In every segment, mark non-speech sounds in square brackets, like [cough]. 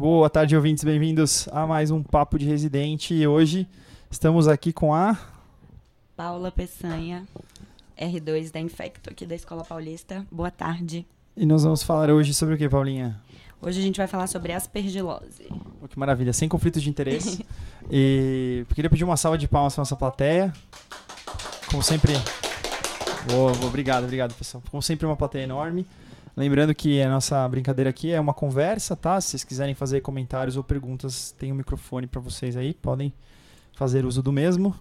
Boa tarde, ouvintes. Bem-vindos a mais um Papo de Residente. E hoje estamos aqui com a Paula Peçanha, R2 da Infecto, aqui da Escola Paulista. Boa tarde. E nós vamos falar hoje sobre o que, Paulinha? Hoje a gente vai falar sobre aspergilose. Oh, que maravilha, sem conflitos de interesse. [laughs] e queria pedir uma salva de palmas para nossa plateia. Como sempre. Boa, boa, obrigado, obrigado, pessoal. Como sempre, uma plateia enorme. Lembrando que a nossa brincadeira aqui é uma conversa, tá? Se vocês quiserem fazer comentários ou perguntas, tem um microfone para vocês aí, podem fazer uso do mesmo.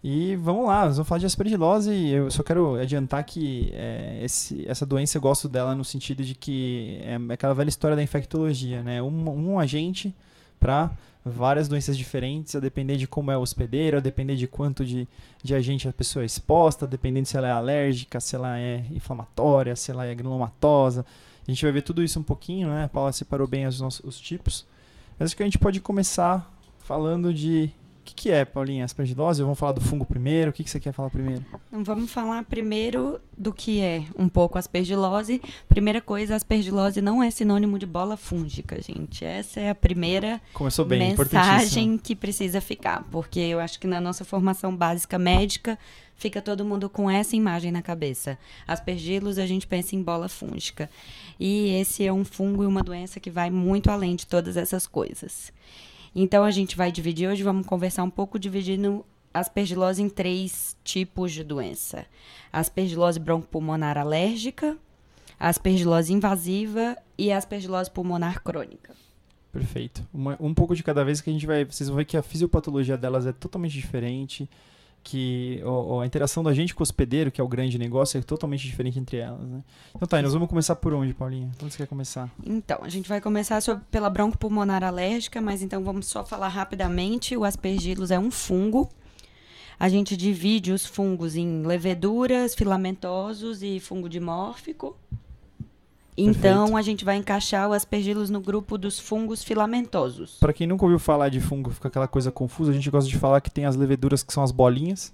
E vamos lá, nós vamos falar de aspergilose. Eu só quero adiantar que é, esse, essa doença eu gosto dela no sentido de que é aquela velha história da infectologia, né? Um, um agente para várias doenças diferentes, a depender de como é o hospedeiro, a depender de quanto de, de agente a pessoa é exposta, dependendo se ela é alérgica, se ela é inflamatória, se ela é granulomatosa. A gente vai ver tudo isso um pouquinho, né? A Paula separou bem os, nossos, os tipos. Mas acho que a gente pode começar falando de que, que é, Paulinha, aspergilose? Vamos falar do fungo primeiro? O que, que você quer falar primeiro? Então, vamos falar primeiro do que é um pouco aspergilose. Primeira coisa, aspergilose não é sinônimo de bola fúngica, gente. Essa é a primeira Começou bem, mensagem que precisa ficar. Porque eu acho que na nossa formação básica médica fica todo mundo com essa imagem na cabeça. Aspergilos, a gente pensa em bola fúngica. E esse é um fungo e uma doença que vai muito além de todas essas coisas. Então a gente vai dividir hoje, vamos conversar um pouco dividindo aspergilose em três tipos de doença: aspergilose broncopulmonar alérgica, aspergilose invasiva e aspergilose pulmonar crônica. Perfeito. Uma, um pouco de cada vez que a gente vai. Vocês vão ver que a fisiopatologia delas é totalmente diferente que a interação da gente com o hospedeiro, que é o grande negócio, é totalmente diferente entre elas. Né? Então tá, nós vamos começar por onde, Paulinha? Onde você quer começar? Então, a gente vai começar sobre, pela broncopulmonar alérgica, mas então vamos só falar rapidamente. O aspergillus é um fungo. A gente divide os fungos em leveduras, filamentosos e fungo dimórfico. Então Perfeito. a gente vai encaixar o aspergillus no grupo dos fungos filamentosos. Para quem nunca ouviu falar de fungo, fica aquela coisa confusa, a gente gosta de falar que tem as leveduras que são as bolinhas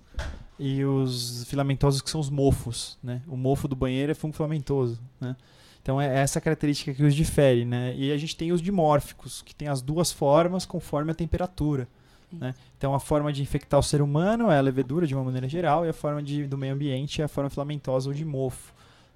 e os filamentosos que são os mofos, né? O mofo do banheiro é fungo filamentosa, né? Então é essa característica que os difere, né? E a gente tem os dimórficos, que tem as duas formas conforme a temperatura. Né? Então a forma de infectar o ser humano é a levedura de uma maneira geral e a forma de, do meio ambiente é a forma filamentosa ou de mofo.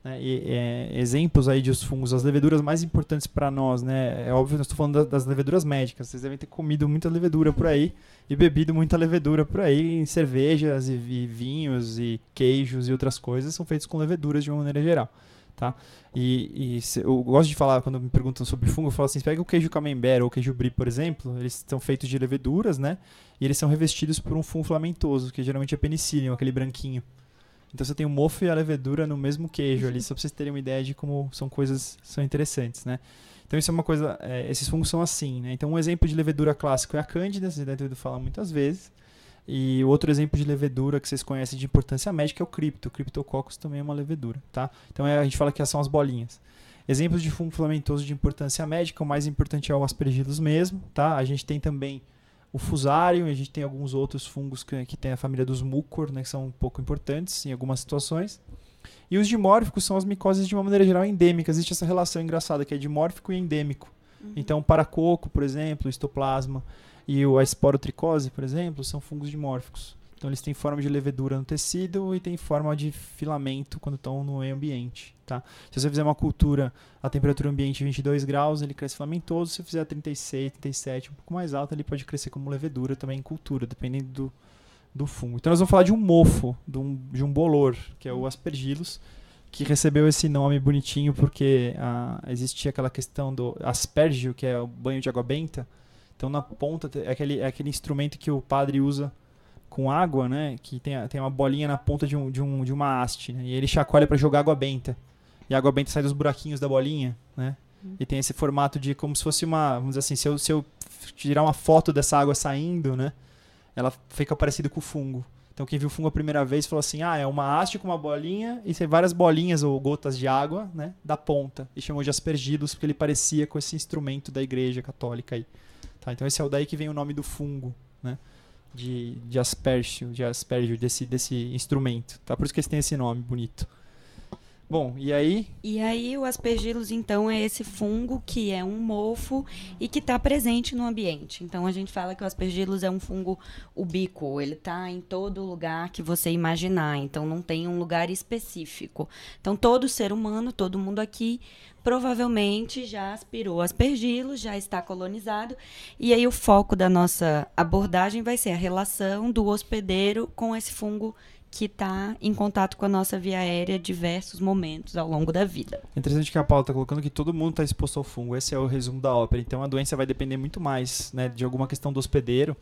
Né? E, é, exemplos aí de os fungos, as leveduras mais importantes para nós, né? É óbvio, nós estou falando das, das leveduras médicas. Vocês devem ter comido muita levedura por aí e bebido muita levedura por aí em cervejas e, e vinhos e queijos e outras coisas são feitos com leveduras de uma maneira geral. Tá? E, e se, eu gosto de falar, quando me perguntam sobre fungo, eu falo assim: pega o queijo camembert ou o queijo brie, por exemplo, eles são feitos de leveduras, né? E eles são revestidos por um fungo filamentoso, que geralmente é penicillium, aquele branquinho. Então você tem o mofo e a levedura no mesmo queijo ali, só para vocês terem uma ideia de como são coisas são interessantes, né? Então isso é uma coisa, é, esses fungos são assim, né? Então um exemplo de levedura clássico é a cândida, vocês devem ter ouvido falar muitas vezes. E outro exemplo de levedura que vocês conhecem de importância médica é o cripto. O criptococcus também é uma levedura, tá? Então é, a gente fala que são as bolinhas. Exemplos de fungo filamentoso de importância médica, o mais importante é o aspergillus mesmo, tá? A gente tem também o fusário, a gente tem alguns outros fungos que, que tem a família dos mucor, né, que são um pouco importantes em algumas situações. E os dimórficos são as micoses de uma maneira geral endêmicas. Existe essa relação engraçada que é dimórfico e endêmico. Uhum. Então, paracoco, por exemplo, estoplasma e a esporotricose, por exemplo, são fungos dimórficos. Então eles têm forma de levedura no tecido e têm forma de filamento quando estão no meio ambiente. Tá? Se você fizer uma cultura a temperatura ambiente 22 graus, ele cresce filamentoso. Se você fizer 36, 37, um pouco mais alto, ele pode crescer como levedura também em cultura, dependendo do, do fungo. Então nós vamos falar de um mofo, de um, de um bolor, que é o aspergillus, que recebeu esse nome bonitinho porque ah, existia aquela questão do aspergio, que é o banho de água benta. Então na ponta é aquele, é aquele instrumento que o padre usa com água, né? Que tem, tem uma bolinha na ponta de, um, de, um, de uma haste, né? E ele chacoalha para jogar água benta. E a água benta sai dos buraquinhos da bolinha, né? Uhum. E tem esse formato de como se fosse uma, vamos dizer assim, se eu, se eu tirar uma foto dessa água saindo, né? Ela fica parecido com o fungo. Então quem viu o fungo a primeira vez falou assim: "Ah, é uma haste com uma bolinha e tem várias bolinhas ou gotas de água, né, da ponta". E chamou de aspergillus porque ele parecia com esse instrumento da igreja católica aí. Tá? Então esse é o daí que vem o nome do fungo, né? De, de aspergio, de aspergio desse, desse instrumento. Tá? Por isso que eles têm esse nome bonito. Bom, e aí? E aí o aspergillus, então, é esse fungo que é um mofo e que está presente no ambiente. Então a gente fala que o aspergillus é um fungo ubíquo, ele está em todo lugar que você imaginar, então não tem um lugar específico. Então todo ser humano, todo mundo aqui provavelmente já aspirou aspergillus, já está colonizado, e aí o foco da nossa abordagem vai ser a relação do hospedeiro com esse fungo que está em contato com a nossa via aérea diversos momentos ao longo da vida. É interessante que a Paula está colocando que todo mundo está exposto ao fungo. Esse é o resumo da ópera. Então a doença vai depender muito mais né, de alguma questão do hospedeiro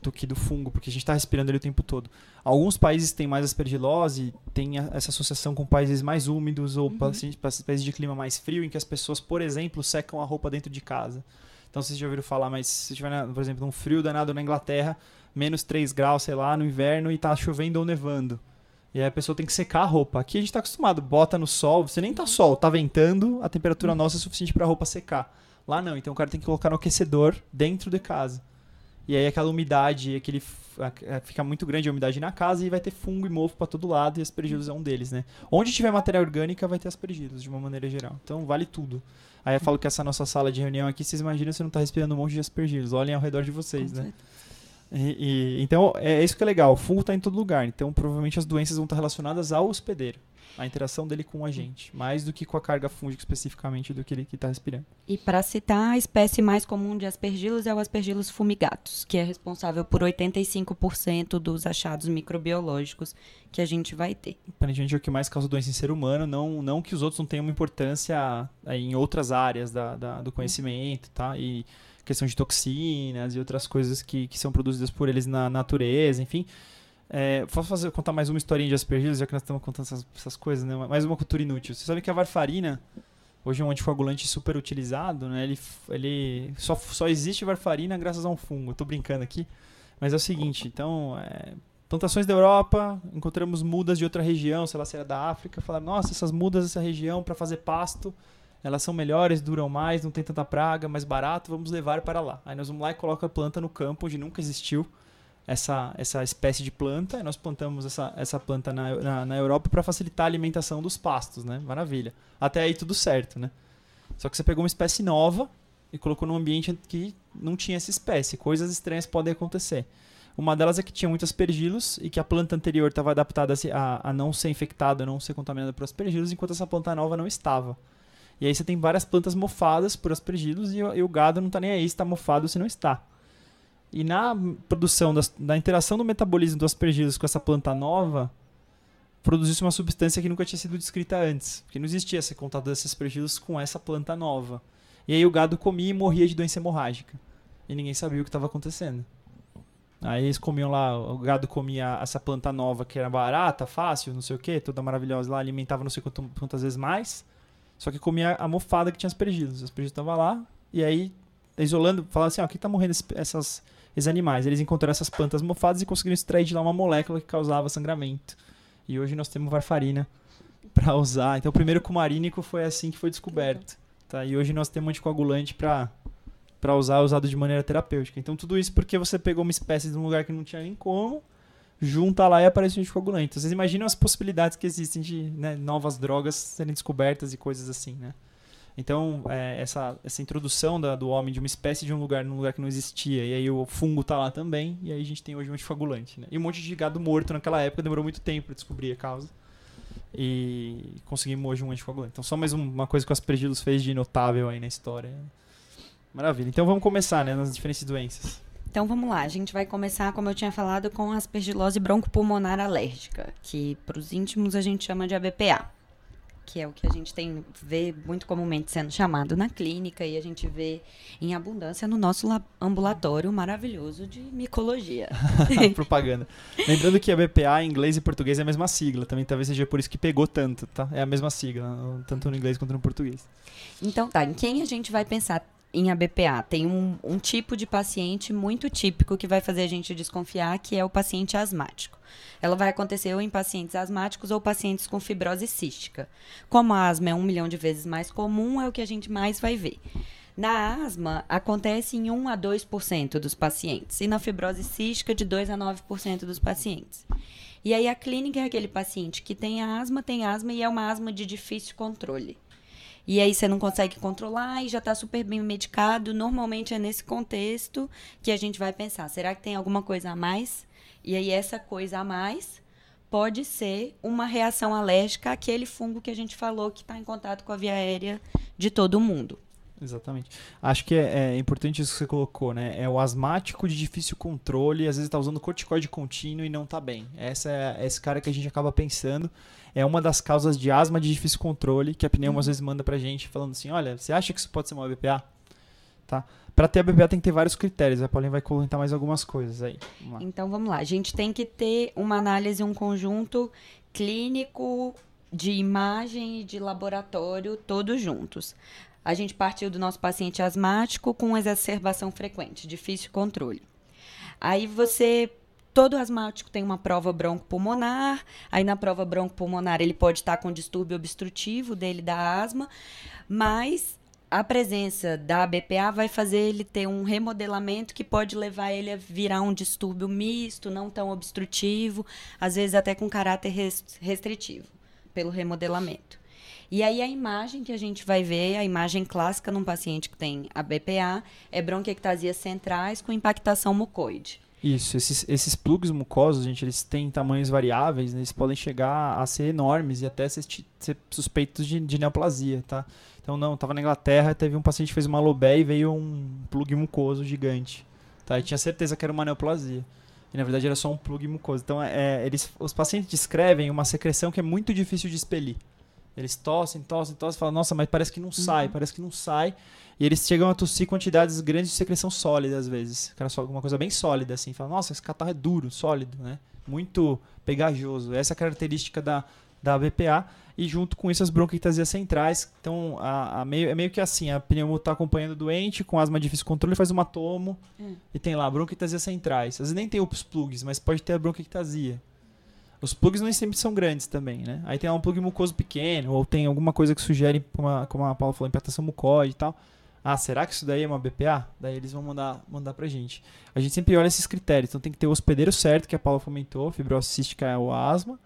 do que do fungo, porque a gente está respirando ele o tempo todo. Alguns países têm mais aspergilose, tem essa associação com países mais úmidos ou uhum. países de clima mais frio, em que as pessoas, por exemplo, secam a roupa dentro de casa. Então vocês já ouviram falar, mas se tiver, por exemplo, um frio danado na Inglaterra, menos 3 graus, sei lá, no inverno e tá chovendo ou nevando. E aí a pessoa tem que secar a roupa. Aqui a gente tá acostumado, bota no sol, você nem tá sol, tá ventando, a temperatura nossa é suficiente para a roupa secar. Lá não, então o cara tem que colocar no aquecedor dentro de casa. E aí aquela umidade, aquele fica muito grande a umidade na casa e vai ter fungo e mofo para todo lado e aspergillus é um deles, né? Onde tiver matéria orgânica vai ter aspergillus de uma maneira geral. Então vale tudo. Aí eu falo que essa nossa sala de reunião aqui, vocês imaginam você não tá respirando um monte de aspergillus. Olhem ao redor de vocês, Com né? Certeza. E, e, então, é isso que é legal. O fungo está em todo lugar. Então, provavelmente as doenças vão estar relacionadas ao hospedeiro. A interação dele com a gente. Mais do que com a carga fúngica especificamente do que ele está respirando. E para citar, a espécie mais comum de aspergillus é o aspergillus fumigatus, que é responsável por 85% dos achados microbiológicos que a gente vai ter. Aparentemente é o que mais causa doença em ser humano. Não, não que os outros não tenham uma importância em outras áreas da, da do conhecimento, tá? E questão de toxinas e outras coisas que, que são produzidas por eles na natureza, enfim. É, posso fazer, contar mais uma historinha de aspergillus, já que nós estamos contando essas, essas coisas, né? Mais uma cultura inútil. Você sabe que a varfarina, hoje é um anticoagulante super utilizado, né? Ele, ele só, só existe varfarina graças a um fungo. Estou brincando aqui, mas é o seguinte, então... É, plantações da Europa, encontramos mudas de outra região, sei lá se era da África, falaram, nossa, essas mudas dessa região para fazer pasto elas são melhores, duram mais, não tem tanta praga, mais barato, vamos levar para lá. Aí nós vamos lá e coloca a planta no campo onde nunca existiu essa, essa espécie de planta, e nós plantamos essa, essa planta na, na, na Europa para facilitar a alimentação dos pastos, né? Maravilha. Até aí tudo certo, né? Só que você pegou uma espécie nova e colocou num ambiente que não tinha essa espécie. Coisas estranhas podem acontecer. Uma delas é que tinha muitos aspergilos e que a planta anterior estava adaptada a, a, não ser infectada, a não ser contaminada por aspergilos, enquanto essa planta nova não estava. E aí você tem várias plantas mofadas por aspergilos e, e o gado não está nem aí se está mofado ou se não está. E na produção, das, da interação do metabolismo dos aspergilos com essa planta nova, produziu-se uma substância que nunca tinha sido descrita antes. Porque não existia esse contato desses aspergilos com essa planta nova. E aí o gado comia e morria de doença hemorrágica. E ninguém sabia o que estava acontecendo. Aí eles comiam lá, o gado comia essa planta nova que era barata, fácil, não sei o que, toda maravilhosa lá, alimentava não sei quantas vezes mais. Só que comia a mofada que tinha aspergilos. Os aspergilos estavam lá, e aí, isolando, falando assim, ó, o que está morrendo esses, essas, esses animais? Eles encontraram essas plantas mofadas e conseguiram extrair de lá uma molécula que causava sangramento. E hoje nós temos varfarina para usar. Então o primeiro cumarínico foi assim que foi descoberto. Tá? E hoje nós temos anticoagulante para para usar usado de maneira terapêutica. Então tudo isso porque você pegou uma espécie de um lugar que não tinha nem como junta lá e aparece um anticoagulante. Então, vocês imaginam as possibilidades que existem de né, novas drogas serem descobertas e coisas assim, né? Então, é, essa, essa introdução da, do homem de uma espécie de um lugar num lugar que não existia, e aí o fungo tá lá também, e aí a gente tem hoje um anticoagulante, né? E um monte de gado morto naquela época demorou muito tempo para descobrir a causa. E conseguimos hoje um anticoagulante. Então, só mais uma coisa que o Aspergillus fez de notável aí na história. Maravilha. Então, vamos começar, né, nas diferentes doenças. Então vamos lá, a gente vai começar, como eu tinha falado, com a aspergilose broncopulmonar alérgica, que para os íntimos a gente chama de ABPA, que é o que a gente tem vê muito comumente sendo chamado na clínica e a gente vê em abundância no nosso ambulatório maravilhoso de micologia. [laughs] Propaganda. Lembrando que a BPA em inglês e português é a mesma sigla, também talvez seja por isso que pegou tanto, tá? É a mesma sigla, tanto no inglês quanto no português. Então tá, em quem a gente vai pensar em ABPA. Tem um, um tipo de paciente muito típico que vai fazer a gente desconfiar, que é o paciente asmático. Ela vai acontecer ou em pacientes asmáticos ou pacientes com fibrose cística. Como a asma é um milhão de vezes mais comum, é o que a gente mais vai ver. Na asma, acontece em 1 a 2% dos pacientes, e na fibrose cística, de 2 a 9% dos pacientes. E aí a clínica é aquele paciente que tem asma, tem asma e é uma asma de difícil controle. E aí você não consegue controlar e já está super bem medicado. Normalmente é nesse contexto que a gente vai pensar: será que tem alguma coisa a mais? E aí essa coisa a mais pode ser uma reação alérgica àquele fungo que a gente falou que está em contato com a via aérea de todo mundo. Exatamente. Acho que é, é, importante isso que você colocou, né? É o asmático de difícil controle, às vezes está usando corticoide contínuo e não está bem. Essa é esse cara que a gente acaba pensando. É uma das causas de asma de difícil controle que a pneumo uhum. às vezes manda pra gente falando assim: olha, você acha que isso pode ser uma BPA? Tá? Para ter a BPA tem que ter vários critérios. A Paulinha vai comentar mais algumas coisas aí. Vamos então vamos lá. A gente tem que ter uma análise, um conjunto clínico, de imagem e de laboratório, todos juntos. A gente partiu do nosso paciente asmático com exacerbação frequente, difícil controle. Aí você todo asmático tem uma prova broncopulmonar, aí na prova broncopulmonar ele pode estar com distúrbio obstrutivo dele da asma, mas a presença da BPA vai fazer ele ter um remodelamento que pode levar ele a virar um distúrbio misto, não tão obstrutivo, às vezes até com caráter restritivo, pelo remodelamento. E aí a imagem que a gente vai ver, a imagem clássica num paciente que tem a BPA, é bronquiectasias centrais com impactação mucoide. Isso, esses, esses plugs mucosos, gente, eles têm tamanhos variáveis, né? eles podem chegar a ser enormes e até ser, ser suspeitos de, de, neoplasia, tá? Então, não, tava na Inglaterra, teve um paciente que fez uma lobé e veio um plug mucoso gigante, tá? E tinha certeza que era uma neoplasia. E na verdade era só um plug mucoso. Então, é, eles, os pacientes descrevem uma secreção que é muito difícil de expelir. Eles tossem, tossem, tossem, falam, nossa, mas parece que não sai, uhum. parece que não sai. E eles chegam a tossir quantidades grandes de secreção sólida, às vezes. Cara, só alguma coisa bem sólida, assim. Fala, nossa, esse catarro é duro, sólido, né? Muito pegajoso. Essa é a característica da, da BPA. E junto com isso, as bronquiectasias centrais. Então, a, a meio, é meio que assim: a pneumo está acompanhando o doente com asma de difícil controle, faz uma tomo hum. e tem lá bronquiectasias centrais. Às vezes nem tem os plugs, mas pode ter a bronquiectasia. Os plugs nem sempre são grandes também, né? Aí tem um plug mucoso pequeno, ou tem alguma coisa que sugere, como a, como a Paula falou, impactação mucoide e tal. Ah, será que isso daí é uma BPA? Daí eles vão mandar, mandar pra gente. A gente sempre olha esses critérios. Então tem que ter o hospedeiro certo, que a Paula comentou, fibrose cística é o asma.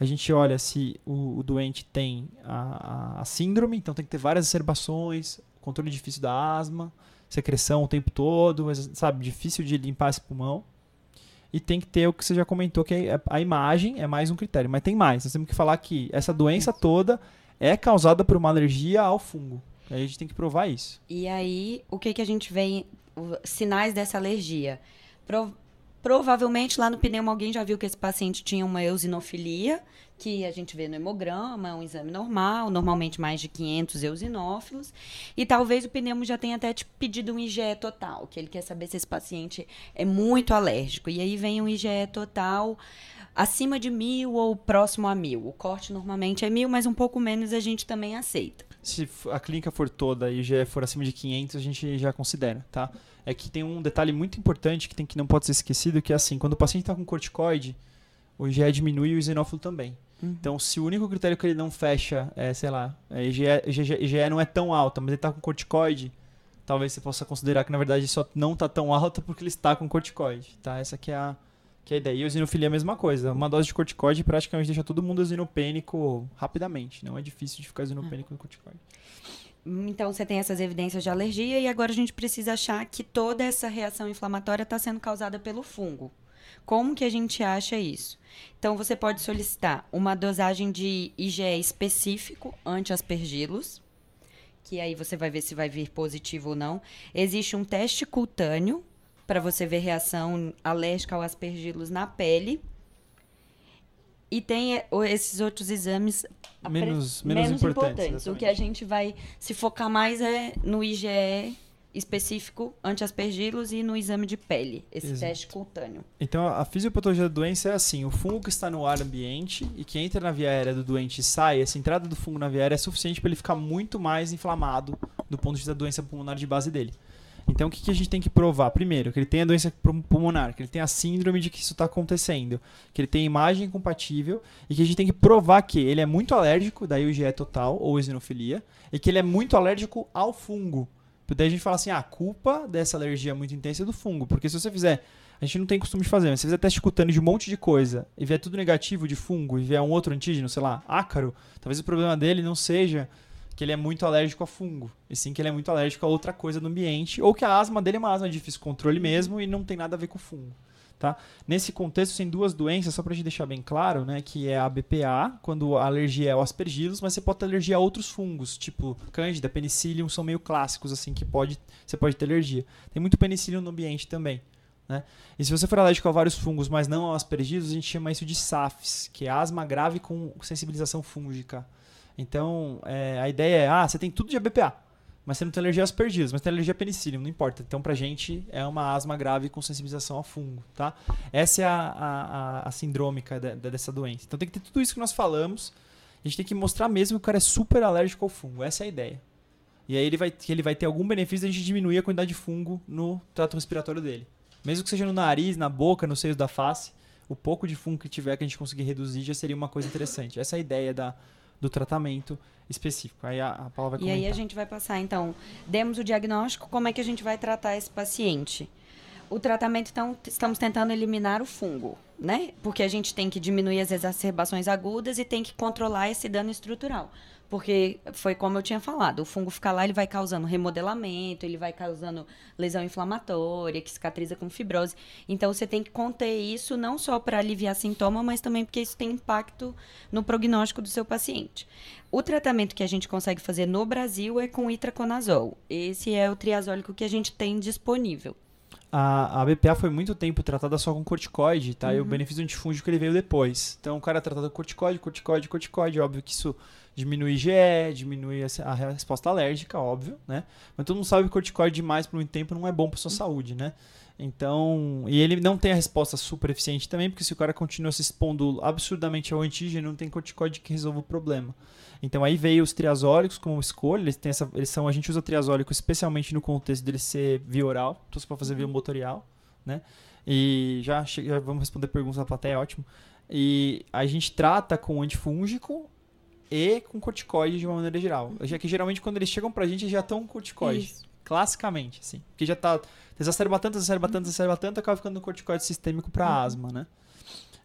A gente olha se o, o doente tem a, a, a, síndrome, então tem que ter várias acerbações, controle difícil da asma, secreção o tempo todo, sabe, difícil de limpar esse pulmão. E tem que ter o que você já comentou, que é a imagem é mais um critério. Mas tem mais. Nós temos que falar que essa doença toda é causada por uma alergia ao fungo. Aí a gente tem que provar isso. E aí, o que, que a gente vê? Sinais dessa alergia. Pro, provavelmente lá no pneumo alguém já viu que esse paciente tinha uma eosinofilia, que a gente vê no hemograma, é um exame normal, normalmente mais de 500 eosinófilos. E talvez o pneumo já tenha até te pedido um IgE total, que ele quer saber se esse paciente é muito alérgico. E aí vem um IgE total acima de mil ou próximo a mil. O corte normalmente é mil, mas um pouco menos a gente também aceita. Se a clínica for toda e o IgE for acima de 500, a gente já considera, tá? É que tem um detalhe muito importante que, tem, que não pode ser esquecido, que é assim, quando o paciente está com corticoide, o IgE diminui e o eosinófilo também. Uhum. Então, se o único critério que ele não fecha é, sei lá, é IgE, IgE, IgE não é tão alta, mas ele está com corticoide, talvez você possa considerar que na verdade só não está tão alta porque ele está com corticoide, tá? Essa que é a, que é a ideia. E eosinofilia é a mesma coisa. Uma dose de corticoide praticamente deixa todo mundo eosinopênico rapidamente. Não é difícil de ficar eosinopênico com corticoide. Então você tem essas evidências de alergia e agora a gente precisa achar que toda essa reação inflamatória está sendo causada pelo fungo. Como que a gente acha isso? Então, você pode solicitar uma dosagem de IgE específico anti-aspergilos, que aí você vai ver se vai vir positivo ou não. Existe um teste cutâneo para você ver reação alérgica ao aspergilos na pele. E tem eh, esses outros exames menos, menos, menos importantes. importantes. O que a gente vai se focar mais é no IgE específico anti-aspergilos e no exame de pele, esse Exato. teste cutâneo. Então, a fisiopatologia do doença é assim: o fungo que está no ar ambiente e que entra na via aérea do doente e sai, essa entrada do fungo na via aérea é suficiente para ele ficar muito mais inflamado do ponto de vista da doença pulmonar de base dele. Então, o que, que a gente tem que provar? Primeiro, que ele tem a doença pulmonar, que ele tem a síndrome de que isso está acontecendo, que ele tem imagem compatível e que a gente tem que provar que ele é muito alérgico, daí o IgE é total ou eosinofilia, e que ele é muito alérgico ao fungo. Daí a gente fala assim, ah, a culpa dessa alergia muito intensa é do fungo. Porque se você fizer A gente não tem costume de fazer, mas se fizer teste cutâneo de um monte de coisa e vier tudo negativo de fungo e vier um outro antígeno, sei lá, ácaro, talvez o problema dele não seja que ele é muito alérgico a fungo, e sim que ele é muito alérgico a outra coisa no ambiente, ou que a asma dele é uma asma de difícil controle mesmo e não tem nada a ver com fungo. Tá? Nesse contexto, tem duas doenças, só para a gente deixar bem claro, né, que é a BPA, quando a alergia é ao aspergillus, mas você pode ter alergia a outros fungos, tipo cândida, penicillium, são meio clássicos, assim, que pode, você pode ter alergia. Tem muito penicillium no ambiente também. Né? E se você for alérgico a vários fungos, mas não ao aspergillus, a gente chama isso de SAFs, que é asma grave com sensibilização fúngica. Então, é, a ideia é, ah, você tem tudo de BPA mas você não tem alergia aos perdidos, mas tem alergia a penicillium, não importa. Então, pra gente, é uma asma grave com sensibilização ao fungo, tá? Essa é a, a, a sindrômica de, de, dessa doença. Então, tem que ter tudo isso que nós falamos. A gente tem que mostrar mesmo que o cara é super alérgico ao fungo. Essa é a ideia. E aí ele vai, ele vai ter algum benefício de a gente diminuir a quantidade de fungo no trato respiratório dele. Mesmo que seja no nariz, na boca, nos seios da face, o pouco de fungo que tiver que a gente conseguir reduzir já seria uma coisa interessante. Essa é a ideia da, do tratamento específico. Aí a, a Paula vai comentar. E aí a gente vai passar, então, demos o diagnóstico, como é que a gente vai tratar esse paciente? O tratamento, então, estamos tentando eliminar o fungo, né? Porque a gente tem que diminuir as exacerbações agudas e tem que controlar esse dano estrutural. Porque foi como eu tinha falado, o fungo ficar lá, ele vai causando remodelamento, ele vai causando lesão inflamatória, que cicatriza com fibrose. Então você tem que conter isso não só para aliviar sintoma, mas também porque isso tem impacto no prognóstico do seu paciente. O tratamento que a gente consegue fazer no Brasil é com itraconazol. Esse é o triazólico que a gente tem disponível. A, a BPA foi muito tempo tratada só com corticoide, tá? Uhum. E o uhum. benefício antifúngico ele veio depois. Então o cara é tratado com corticoide, corticoide, corticoide. Óbvio que isso diminui IgE, diminui a resposta alérgica, óbvio, né? Mas todo mundo sabe que corticoide demais por muito tempo não é bom para sua saúde, né? Então, e ele não tem a resposta super eficiente também, porque se o cara continua se expondo absurdamente ao antígeno, não tem corticoide que resolva o problema. Então aí veio os triazólicos como escolha, eles têm essa, eles são, a gente usa triazólico especialmente no contexto dele ser via oral, então você pode fazer via uhum. motorial, né? E já, já vamos responder perguntas da plateia, ótimo. E a gente trata com antifúngico e com corticoide de uma maneira geral. Já que geralmente quando eles chegam pra gente já estão com corticoide. Isso. Classicamente, assim. Porque já tá. Exacerba tanto, exacerba tanto, exacerba tanto, acaba ficando no corticoide sistêmico para uhum. asma, né?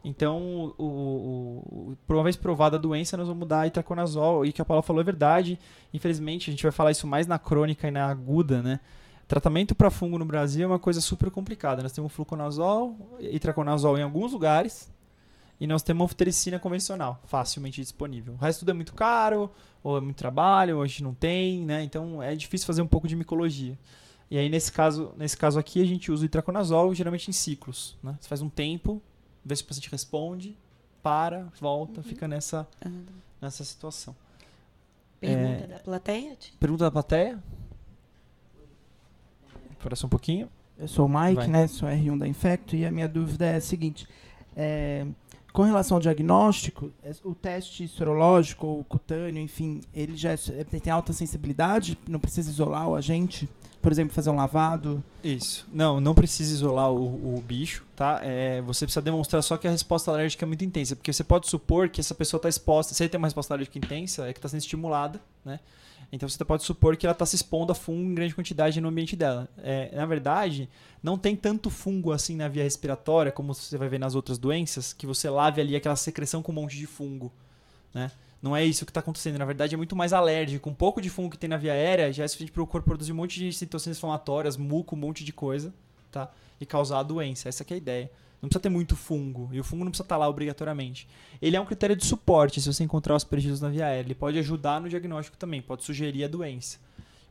Então, o, o, por uma vez provada a doença, nós vamos mudar itraconazol. E o que a Paula falou é verdade. Infelizmente, a gente vai falar isso mais na crônica e na aguda, né? Tratamento para fungo no Brasil é uma coisa super complicada. Nós temos fluconazol, itraconazol em alguns lugares, e nós temos anfotericina convencional, facilmente disponível. O resto tudo é muito caro, ou é muito trabalho, ou a gente não tem, né? Então é difícil fazer um pouco de micologia. E aí nesse caso, nesse caso aqui a gente usa o itraconazol geralmente em ciclos, né? Você faz um tempo, vê se o paciente responde, para, volta, uhum. fica nessa uhum. nessa situação. Pergunta é, da plateia? Pergunta da plateia? Espera só um pouquinho. Eu sou o Mike, Vai. né? Sou R1 da Infecto e a minha dúvida é a seguinte: é, com relação ao diagnóstico, é, o teste sorológico ou cutâneo, enfim, ele já é, tem alta sensibilidade, não precisa isolar o agente, por exemplo, fazer um lavado. Isso. Não, não precisa isolar o, o bicho, tá? É, você precisa demonstrar só que a resposta alérgica é muito intensa, porque você pode supor que essa pessoa está exposta, se ele tem uma resposta alérgica intensa, é que está sendo estimulada, né? Então você pode supor que ela está se expondo a fungo em grande quantidade no ambiente dela. É, na verdade, não tem tanto fungo assim na via respiratória, como você vai ver nas outras doenças, que você lave ali aquela secreção com um monte de fungo. Né? Não é isso que está acontecendo. Na verdade, é muito mais alérgico. Um pouco de fungo que tem na via aérea já é suficiente para o corpo produzir um monte de citocinas inflamatórias, muco, um monte de coisa, tá? E causar a doença. Essa é a ideia. Não precisa ter muito fungo. E o fungo não precisa estar tá lá obrigatoriamente. Ele é um critério de suporte se você encontrar os prejuízos na via aérea. Ele pode ajudar no diagnóstico também, pode sugerir a doença.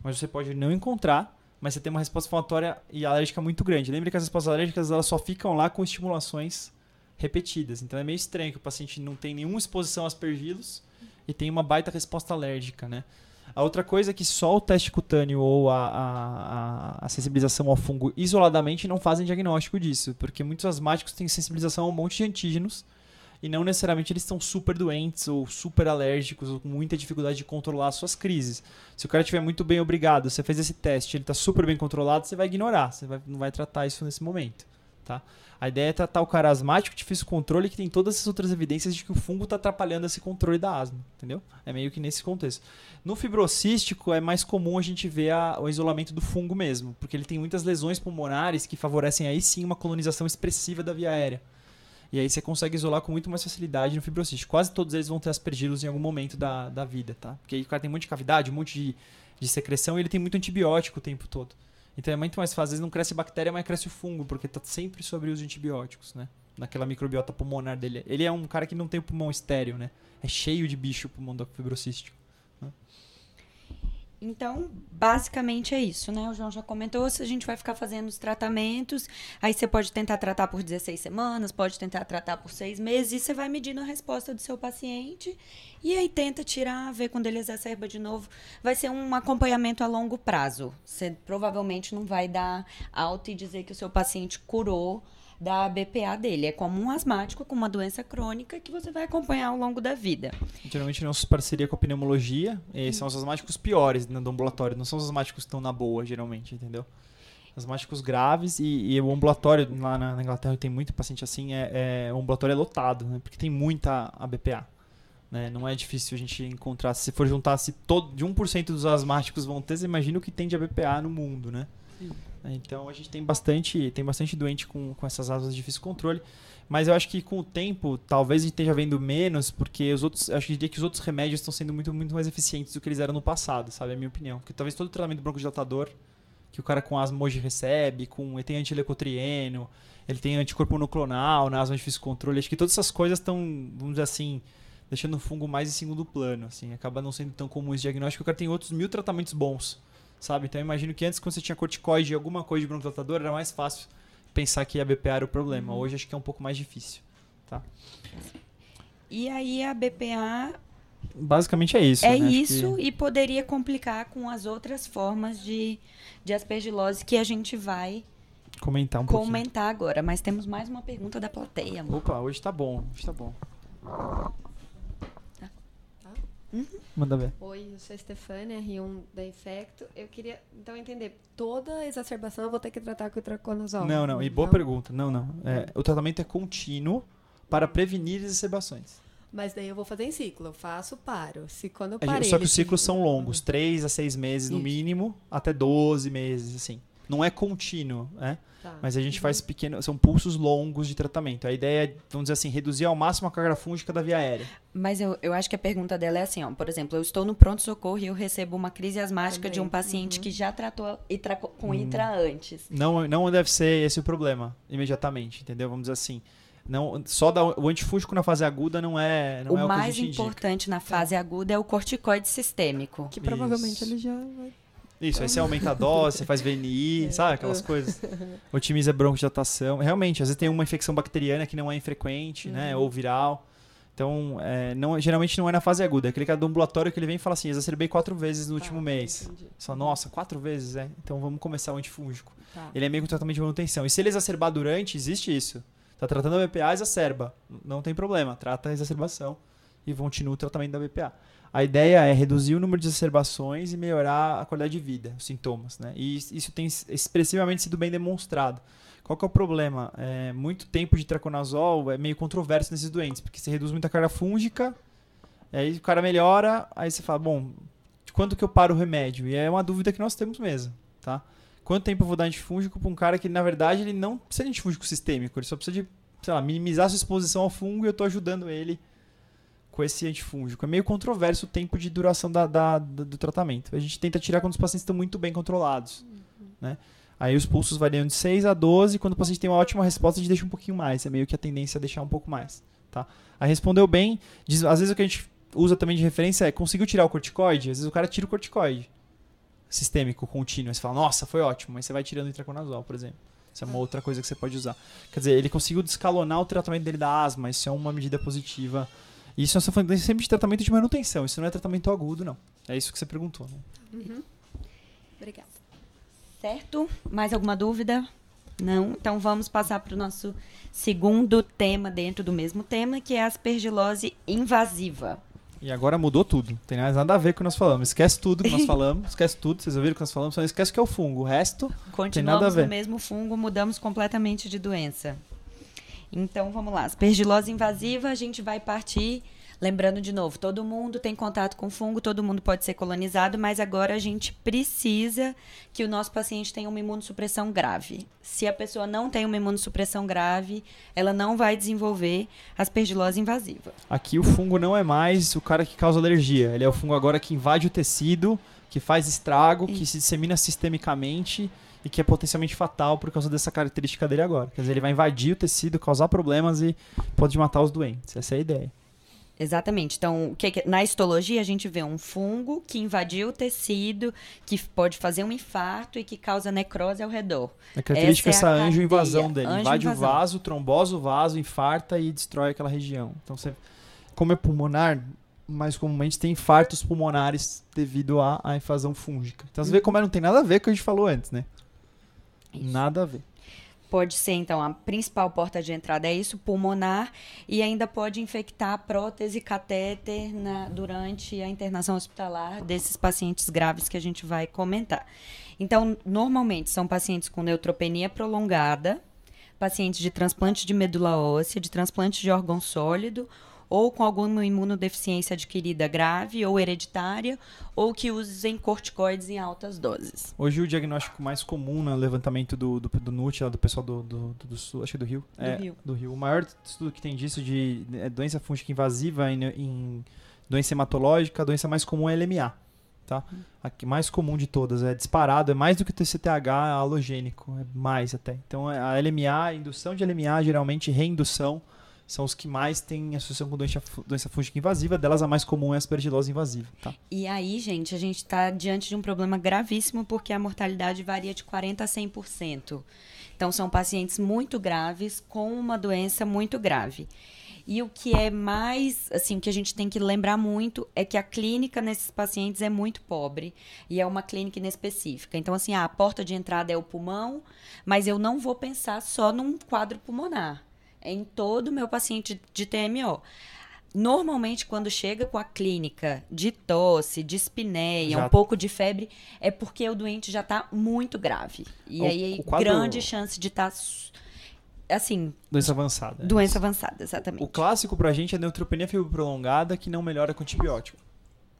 Mas você pode não encontrar, mas você tem uma resposta inflamatória e alérgica muito grande. Lembre que as respostas alérgicas elas só ficam lá com estimulações repetidas. Então é meio estranho que o paciente não tem nenhuma exposição a aspergilos e tem uma baita resposta alérgica, né? A outra coisa é que só o teste cutâneo ou a, a, a, sensibilização ao fungo isoladamente não fazem diagnóstico disso, porque muitos asmáticos têm sensibilização a um monte de antígenos e não necessariamente eles estão super doentes ou super alérgicos ou com muita dificuldade de controlar suas crises. Se o cara estiver muito bem obrigado, você fez esse teste, ele está super bem controlado, você vai ignorar, você vai, não vai tratar isso nesse momento. Tá? A ideia é tratar o cara asmático, difícil controle, que tem todas essas outras evidências de que o fungo está atrapalhando esse controle da asma, entendeu? É meio que nesse contexto. No fibrocístico é mais comum a gente ver a, o isolamento do fungo mesmo, porque ele tem muitas lesões pulmonares que favorecem aí sim uma colonização expressiva da via aérea. E aí você consegue isolar com muito mais facilidade no fibrocístico. Quase todos eles vão ter aspergilos em algum momento da, da vida, tá? Porque aí o cara tem um monte de cavidade, um monte de, de secreção e ele tem muito antibiótico o tempo todo. Então é muito mais fácil. Às vezes não cresce bactéria, mas cresce o fungo, porque está sempre sobre os antibióticos, né? Naquela microbiota pulmonar dele. Ele é um cara que não tem o pulmão estéreo, né? É cheio de bicho o pulmão fibrocístico. Então, basicamente é isso, né? O João já comentou, se a gente vai ficar fazendo os tratamentos, aí você pode tentar tratar por 16 semanas, pode tentar tratar por seis meses, e você vai medindo a resposta do seu paciente, e aí tenta tirar, ver quando ele exacerba de novo. Vai ser um acompanhamento a longo prazo. Você provavelmente não vai dar alta e dizer que o seu paciente curou da BPA dele. É como um asmático com uma doença crônica que você vai acompanhar ao longo da vida. Geralmente nossa parceria com a pneumologia, esses são os asmáticos piores no ambulatório, não são os asmáticos que estão na boa, geralmente, entendeu? Asmáticos graves e, e o ambulatório lá na, na, Inglaterra tem muito paciente assim, é, é, o ambulatório é lotado, né? Porque tem muita a BPA. Né? Não é difícil a gente encontrar. Se for juntar se todo, de 1% dos asmáticos vão ter, você imagina o que tem de ABPA no mundo, né? Sim. Então a gente tem bastante, tem bastante doente com, com essas asas de difícil controle. Mas eu acho que com o tempo, talvez a gente esteja vendo menos, porque os outros. Acho que diria que os outros remédios estão sendo muito, muito mais eficientes do que eles eram no passado, sabe? É a minha opinião. Porque talvez todo o tratamento broncodilatador que o cara com asma hoje recebe, com, ele tem antileucotrieno, ele tem anticorpo monoclonal na asma de difícil controle. Acho que todas essas coisas estão, vamos dizer assim, deixando o fungo mais em segundo plano. Assim, acaba não sendo tão comum esse diagnóstico. O cara tem outros mil tratamentos bons sabe? Então eu imagino que antes, quando você tinha corticoide e alguma coisa de broncodilatador, era mais fácil pensar que a BPA era o problema. Uhum. Hoje acho que é um pouco mais difícil, tá? E aí a BPA Basicamente é isso. É né? isso que... e poderia complicar com as outras formas de, de aspergilose que a gente vai comentar um comentar agora. Mas temos mais uma pergunta da plateia. Amor. Opa, hoje tá bom, hoje tá bom. Uhum. Manda ver. Oi, eu sou a Stefania, R1 da Infecto. Eu queria, então, entender, toda exacerbação eu vou ter que tratar com o traconazol? Não, não, e boa não? pergunta. Não, não. É, o tratamento é contínuo para prevenir exacerbações. Mas daí eu vou fazer em ciclo. Eu faço, paro. Se quando eu parei, Só que os ciclos são longos. 3 a 6 meses no mínimo, até 12 meses, assim. Não é contínuo, né? Tá. Mas a gente uhum. faz pequenos, são pulsos longos de tratamento. A ideia é, vamos dizer assim, reduzir ao máximo a carga fúngica da via aérea. Mas eu, eu acho que a pergunta dela é assim, ó, por exemplo, eu estou no pronto-socorro e eu recebo uma crise asmática Também. de um paciente uhum. que já tratou itra, com hum. ITRA antes. Não, não deve ser esse o problema, imediatamente, entendeu? Vamos dizer assim. Não, só da, o antifúngico na fase aguda não é, não o é o mais importante indica. na fase aguda é o corticoide sistêmico. Que provavelmente Isso. ele já vai isso, aí você aumenta a dose, você faz [laughs] VNI, sabe? Aquelas coisas. Otimiza broncodilatação. Realmente, às vezes tem uma infecção bacteriana que não é infrequente, né? uhum. né? Ou viral. Então, é, não, geralmente não é na fase aguda. É aquele cara do ambulatório que ele vem e fala assim, exacerbei quatro vezes no último ah, mês. Só, nossa, quatro vezes, é? Então vamos começar o antifúngico. Tá. Ele é meio que um tratamento de manutenção. E se ele exacerbar durante, existe isso. Tá tratando a BPA, exacerba. Não tem problema, trata a exacerbação e continua o tratamento da BPA. A ideia é reduzir o número de exacerbações e melhorar a qualidade de vida, os sintomas. Né? E isso tem expressivamente sido bem demonstrado. Qual que é o problema? É, muito tempo de traconazol é meio controverso nesses doentes, porque você reduz muita carga fúngica, aí o cara melhora, aí você fala, bom, de quanto que eu paro o remédio? E é uma dúvida que nós temos mesmo, tá? Quanto tempo eu vou dar antifúngico para um cara que, na verdade, ele não precisa de antifúngico sistêmico, ele só precisa de, sei lá, minimizar a sua exposição ao fungo e eu estou ajudando ele com esse antifúngico. É meio controverso o tempo de duração da, da, da, do tratamento. A gente tenta tirar quando os pacientes estão muito bem controlados. Uhum. Né? Aí os pulsos variam de 6 a 12, quando o paciente tem uma ótima resposta, a gente deixa um pouquinho mais. É meio que a tendência a deixar um pouco mais. Tá? Aí respondeu bem. Diz, às vezes o que a gente usa também de referência é conseguiu tirar o corticoide? Às vezes o cara tira o corticoide sistêmico, contínuo. Aí você fala, nossa, foi ótimo. Mas você vai tirando o intraconazol, por exemplo. Isso é uma outra coisa que você pode usar. Quer dizer, ele conseguiu descalonar o tratamento dele da asma. Isso é uma medida positiva isso nós estamos falando sempre de tratamento de manutenção. Isso não é tratamento agudo, não. É isso que você perguntou. Né? Uhum. Obrigada. Certo? Mais alguma dúvida? Não? Então vamos passar para o nosso segundo tema dentro do mesmo tema, que é a aspergilose invasiva. E agora mudou tudo. Não tem mais nada a ver com o que nós falamos. Esquece tudo que nós [laughs] falamos. esquece tudo. Vocês ouviram o que nós falamos? Só não esquece o que é o fungo. O resto tem nada a Continuamos ver. no mesmo fungo, mudamos completamente de doença. Então, vamos lá. Aspergilose invasiva, a gente vai partir... Lembrando de novo, todo mundo tem contato com fungo, todo mundo pode ser colonizado, mas agora a gente precisa que o nosso paciente tenha uma imunossupressão grave. Se a pessoa não tem uma imunossupressão grave, ela não vai desenvolver aspergilose invasiva. Aqui o fungo não é mais o cara que causa alergia. Ele é o fungo agora que invade o tecido, que faz estrago, que se dissemina sistemicamente e que é potencialmente fatal por causa dessa característica dele agora. Quer dizer, ele vai invadir o tecido, causar problemas e pode matar os doentes. Essa é a ideia. Exatamente. Então, que na histologia a gente vê um fungo que invadiu o tecido, que pode fazer um infarto e que causa necrose ao redor. A característica é Essa essa é a anjo invasão cadeia. dele. Anjo Invade invasão. o vaso, trombosa o vaso, infarta e destrói aquela região. Então, você, como é pulmonar, mais comumente tem infartos pulmonares devido à, à invasão fúngica. Então, você vê como é, não tem nada a ver com o que a gente falou antes, né? Isso. Nada a ver. Pode ser, então, a principal porta de entrada é isso, pulmonar, e ainda pode infectar a prótese catéter na- durante a internação hospitalar desses pacientes graves que a gente vai comentar. Então, normalmente são pacientes com neutropenia prolongada, pacientes de transplante de medula óssea, de transplante de órgão sólido, ou com alguma imunodeficiência adquirida grave ou hereditária, ou que usem corticoides em altas doses. Hoje o diagnóstico mais comum no levantamento do, do, do NUT, lá do pessoal do, do, do, Sul, acho que é do Rio. Do é, Rio. do Rio. O maior estudo que tem disso de é, doença fúngica invasiva em, em doença hematológica, a doença mais comum é LMA. Tá? A que mais comum de todas, é disparado, é mais do que o TCTH halogênico, é mais até. Então a LMA, a indução de LMA, geralmente reindução, são os que mais têm associação com doença, doença fúngica invasiva, delas a mais comum é a aspergilose invasiva. Tá? E aí, gente, a gente está diante de um problema gravíssimo porque a mortalidade varia de 40% a 100%. Então, são pacientes muito graves com uma doença muito grave. E o que é mais, assim, o que a gente tem que lembrar muito é que a clínica nesses pacientes é muito pobre e é uma clínica inespecífica. Então, assim, ah, a porta de entrada é o pulmão, mas eu não vou pensar só num quadro pulmonar. Em todo o meu paciente de TMO. Normalmente, quando chega com a clínica de tosse, de espineia, Já- um pouco de febre, é porque o doente já está muito grave. E O- aí, o quadro- grande chance de estar, assim, Doença avançada. doença avançada, exatamente. O clássico pra gente é a neutropenia fibroprolongada que não melhora com antibiótico.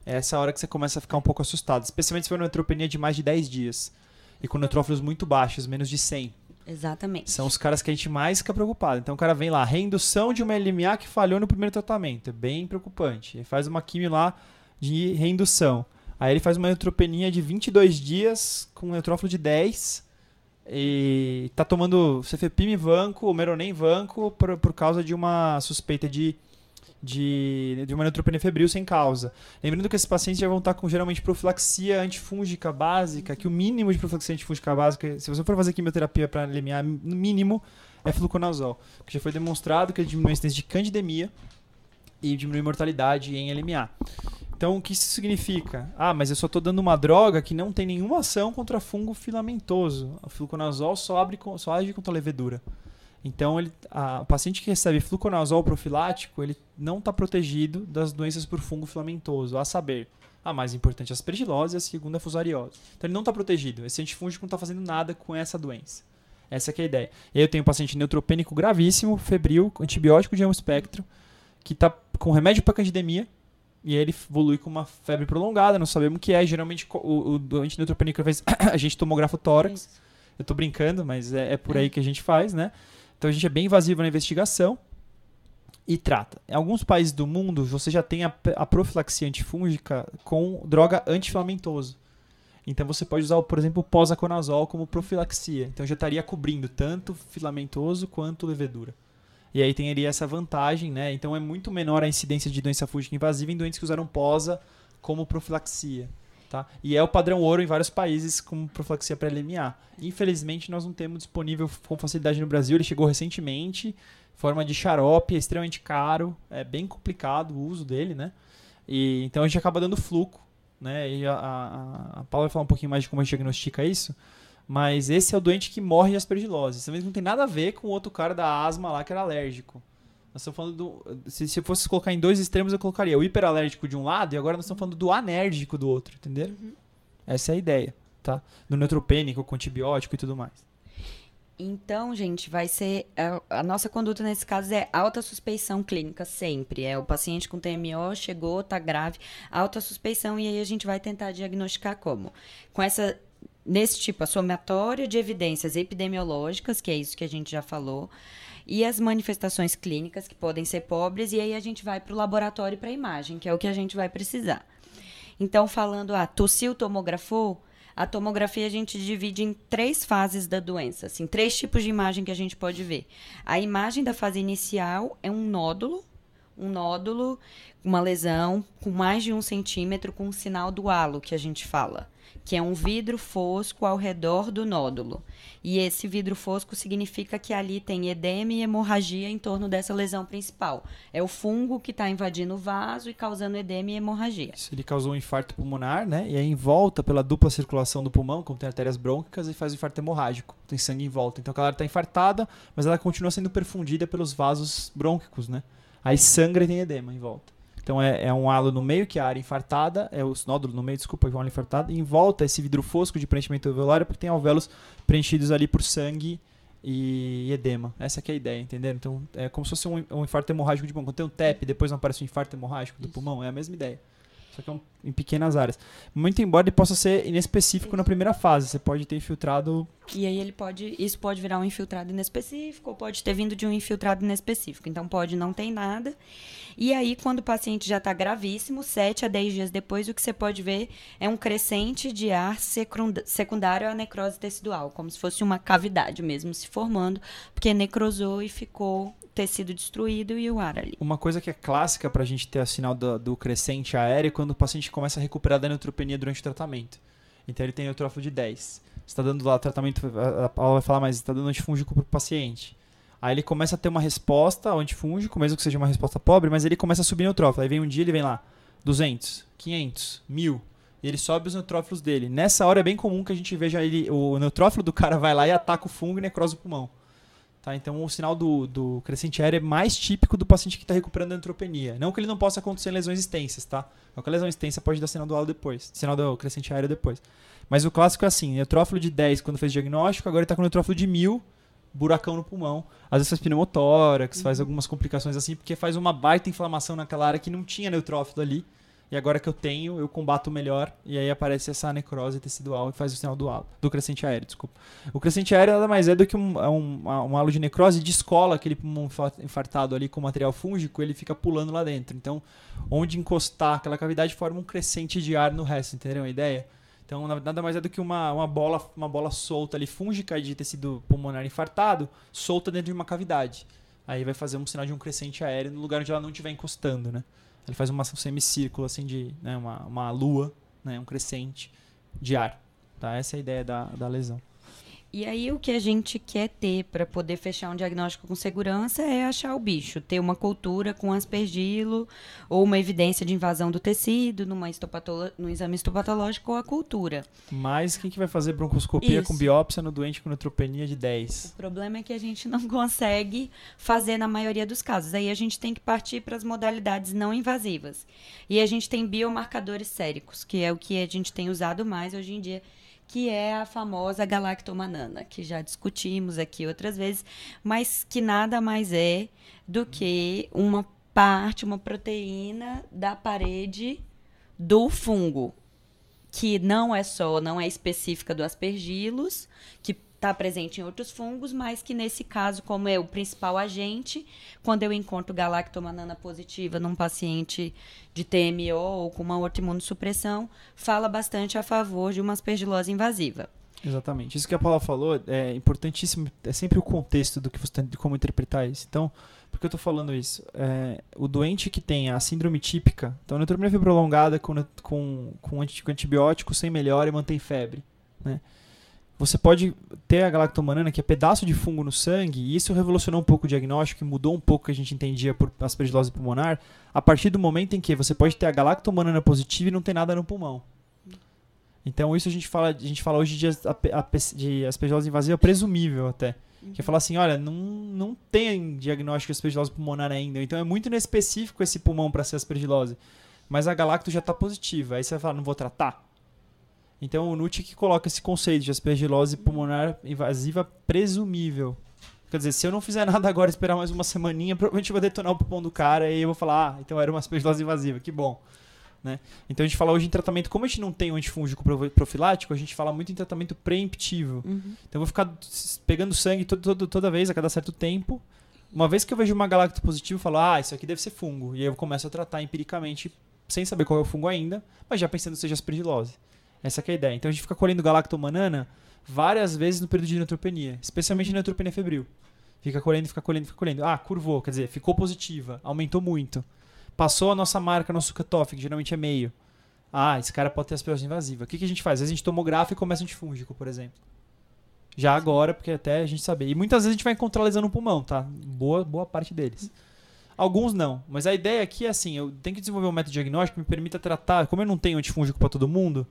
É essa hora que você começa a ficar um pouco assustado, especialmente se for uma neutropenia de mais de 10 dias. E com neutrófilos muito baixos, menos de 100. Exatamente. São os caras que a gente mais fica preocupado. Então o cara vem lá, reindução de uma LMA que falhou no primeiro tratamento. É bem preocupante. Ele faz uma quimio lá de reindução. Aí ele faz uma neutropenia de 22 dias com neutrófilo de 10. E tá tomando cefepime vanco, meronem vanco por, por causa de uma suspeita de, de, de uma neutropenia febril sem causa. Lembrando que esses pacientes já vão estar com geralmente profilaxia antifúngica básica, que o mínimo de profilaxia antifúngica básica, se você for fazer quimioterapia para LMA, no mínimo é fluconazol, que já foi demonstrado que diminui a incidência de candidemia e diminui a mortalidade em LMA. Então, o que isso significa? Ah, mas eu só estou dando uma droga que não tem nenhuma ação contra fungo filamentoso. O fluconazol só, abre, só age contra a levedura. Então, ele, a- o paciente que recebe fluconazol profilático, ele não está protegido das doenças por fungo filamentoso, a saber, a mais importante é a aspergilose e a segunda é a fusariose. Então, ele não está protegido. Esse antifúngico não está fazendo nada com essa doença. Essa que é a ideia. E aí eu tenho um paciente neutropênico gravíssimo, febril, antibiótico de amplo espectro, que está com remédio para candidemia, e aí ele evolui com uma febre prolongada, não sabemos o que é. Geralmente o, o doente neutropênico faz [coughs] a gente tomografa o tórax. Eu tô brincando, mas é, é por aí que a gente faz, né? Então a gente é bem invasivo na investigação e trata. Em alguns países do mundo, você já tem a, a profilaxia antifúngica com droga antifilamentoso. Então você pode usar, por exemplo, o posaconazol como profilaxia. Então já estaria cobrindo tanto filamentoso quanto levedura. E aí teria essa vantagem, né? Então é muito menor a incidência de doença fúngica invasiva em doentes que usaram posa como profilaxia. Tá? E é o padrão ouro em vários países como profilaxia LMA. Infelizmente, nós não temos disponível com facilidade no Brasil. Ele chegou recentemente, forma de xarope, é extremamente caro, é bem complicado o uso dele, né? E, então a gente acaba dando fluco, né? E a, a, a Paula vai falar um pouquinho mais de como a gente diagnostica isso. Mas esse é o doente que morre de aspergilose. Isso não tem nada a ver com o outro cara da asma lá que era alérgico. Nós estamos falando do. Se, se eu fosse colocar em dois extremos, eu colocaria o hiperalérgico de um lado e agora nós estamos falando do anérgico do outro, entendeu? Uhum. Essa é a ideia, tá? Do neutropênico, com antibiótico e tudo mais. Então, gente, vai ser. A, a, nossa conduta nesse caso é alta suspeição clínica, sempre. É o paciente com TMO chegou, tá grave, alta suspeição, e aí a gente vai tentar diagnosticar como? Com essa. Nesse tipo, a somatória de evidências epidemiológicas, que é isso que a gente já falou, e as manifestações clínicas, que podem ser pobres, e aí a gente vai para o laboratório para imagem, que é o que a gente vai precisar. Então, falando, ah, tossiu, tomografou, a tomografia a gente divide em três fases da doença, assim, três tipos de imagem que a gente pode ver. A imagem da fase inicial é um nódulo, um nódulo, uma lesão com mais de um centímetro com o sinal do halo que a gente fala que é um vidro fosco ao redor do nódulo. E esse vidro fosco significa que ali tem edema e hemorragia em torno dessa lesão principal. É o fungo que está invadindo o vaso e causando edema e hemorragia. Isso, ele causou um infarto pulmonar, né? E aí em volta, pela dupla circulação do pulmão, como tem artérias brônquicas, e faz o infarto hemorrágico. Tem sangue em volta. Então aquela está infartada, mas ela continua sendo perfundida pelos vasos brônquicos, né? Aí sangra e tem edema em volta. Então é, é, um halo no meio, que é a área infartada, é o nódulo no meio, desculpa, que é uma área infartada, e em volta esse vidro fosco de preenchimento alveolar, porque tem alvéolos preenchidos ali por sangue e edema. Essa é a ideia, entendeu? Então é como se fosse um, um infarto hemorrágico de pulmão. Quando tem um TEP, depois não aparece um infarto hemorrágico do Isso. pulmão, é a mesma ideia. Só que é um, em pequenas áreas. Muito embora ele possa ser inespecífico na primeira fase. Você pode ter infiltrado. E aí ele pode. Isso pode virar um infiltrado inespecífico, ou pode ter vindo de um infiltrado inespecífico. Então pode não ter nada. E aí, quando o paciente já está gravíssimo, 7 a 10 dias depois, o que você pode ver é um crescente de ar secundário à necrose tecidual, como se fosse uma cavidade mesmo se formando, porque necrosou e ficou tecido destruído e o ar ali. Uma coisa que é clássica para a gente ter o sinal do, do, crescente aéreo é quando o paciente começa a recuperar da neutropenia durante o tratamento. Então ele tem neutrófilo de 10. Você está dando lá tratamento, a Paula vai falar, mas está dando antifúngico para o paciente. Aí ele começa a ter uma resposta ao antifúngico, mesmo que seja uma resposta pobre, mas ele começa a subir neutrófilo. Aí vem um dia ele vem lá, 200, 500, 1000. E ele sobe os neutrófilos dele. Nessa hora é bem comum que a gente veja ele, o neutrófilo do cara vai lá e ataca o fungo e necrose o pulmão. Tá? Então o sinal do, do crescente aéreo é mais típico do paciente que está recuperando a neutropenia. Não que ele não possa acontecer em lesões extensas, tá? Qualquer lesão extensa pode dar sinal do halo depois, sinal do crescente aéreo depois. Mas o clássico é assim, neutrófilo de 10 quando fez diagnóstico, agora ele está com neutrófilo de 1000, buracão no pulmão. Às vezes faz pneumotórax, uhum. faz algumas complicações assim, porque faz uma baita inflamação naquela área que não tinha neutrófilo ali e agora que eu tenho, eu combato melhor, e aí aparece essa necrose tecidual e faz o sinal do, halo, do crescente aéreo, desculpa. O crescente aéreo nada mais é do que um, é um, um halo de necrose de escola, aquele pulmão infartado ali com material fúngico, ele fica pulando lá dentro. Então, onde encostar aquela cavidade forma um crescente de ar no resto, entenderam a ideia? Então, nada mais é do que uma, uma, bola, uma bola solta ali, fúngica de tecido pulmonar infartado, solta dentro de uma cavidade. Aí vai fazer um sinal de um crescente aéreo no lugar onde ela não estiver encostando, né? Ele faz uma semicírculo, assim, de né, uma, uma lua, né, um crescente de ar. Tá? Essa é a ideia da, da lesão. E aí o que a gente quer ter para poder fechar um diagnóstico com segurança é achar o bicho, ter uma cultura com aspergilo ou uma evidência de invasão do tecido numa no exame histopatológico ou a cultura. Mas quem que vai fazer broncoscopia Isso. com biópsia no doente com neutropenia de 10? O problema é que a gente não [laughs] consegue fazer na maioria dos casos. Aí a gente tem que partir para as modalidades não invasivas. E a gente tem biomarcadores séricos, que é o que a gente tem usado mais hoje em dia que é a famosa galactomanana, que já discutimos aqui outras vezes, mas que nada mais é do que uma parte, uma proteína da parede do fungo, que não é só, não é específica do aspergillus, que está presente em outros fungos, mas que nesse caso, como é o principal agente, quando eu encontro galactomanana positiva num paciente de TMO ou com uma outra imunossupressão, fala bastante a favor de uma aspergilose invasiva. Exatamente. Isso que a Paula falou é importantíssimo, é sempre o contexto do que você tem, de como interpretar isso. Então, por que eu estou falando isso? É, o doente que tem a síndrome típica, então neutropenia prolongada com, com, com antibiótico sem melhora e mantém febre, né? Você pode ter a galactomanana, que é pedaço de fungo no sangue, e isso revolucionou um pouco o diagnóstico e mudou um pouco o que a gente entendia por aspergilose pulmonar, a partir do momento em que você pode ter a galactomanana positiva e não ter nada no pulmão. Então isso a gente fala, a gente fala hoje de, de aspergilose invasiva presumível até. Que é falar assim, olha, não, não tem diagnóstico de aspergilose pulmonar ainda. Então é muito inespecífico esse pulmão para ser aspergilose. Mas a galacto já está positiva. Aí você vai falar, não vou tratar? Então o NUT que coloca esse conceito de aspergilose pulmonar invasiva presumível. Quer dizer, se eu não fizer [laughs] nada agora, esperar mais uma semaninha, provavelmente eu vou detonar o pulmão do cara e eu vou falar, ah, então era uma aspergilose invasiva, que bom. Né? Então a gente fala hoje em tratamento, como a gente não tem um antifúngico profilático, a gente fala muito em tratamento preemptivo. Uhum. Então eu vou ficar pegando sangue todo, todo, toda vez, a cada certo tempo. Uma vez que eu vejo uma galacto positiva, eu falo, ah, isso aqui deve ser fungo. E aí eu começo a tratar empiricamente, sem saber qual é o fungo ainda, mas já pensando que seja aspergilose. Essa é a ideia. Então a gente fica colhendo galactomanana várias vezes no período de neutropenia, especialmente na neutropenia febril. Fica colhendo, fica colhendo, fica colhendo. Ah, curvou, quer dizer, ficou positiva, aumentou muito. Passou a nossa marca, nosso cutoff, que geralmente é meio. Ah, esse cara pode ter aspergilose invasiva. O que, que a gente faz? Às vezes a gente tomografa e começa antifúngico, por exemplo. Já agora, porque até a gente saber. E muitas vezes a gente vai encontrar lesão no pulmão, tá? Boa, boa parte deles. Alguns não. Mas a ideia aqui é assim: eu tenho que desenvolver um método diagnóstico que me permita tratar. Como eu não tenho antifúngico para todo mundo,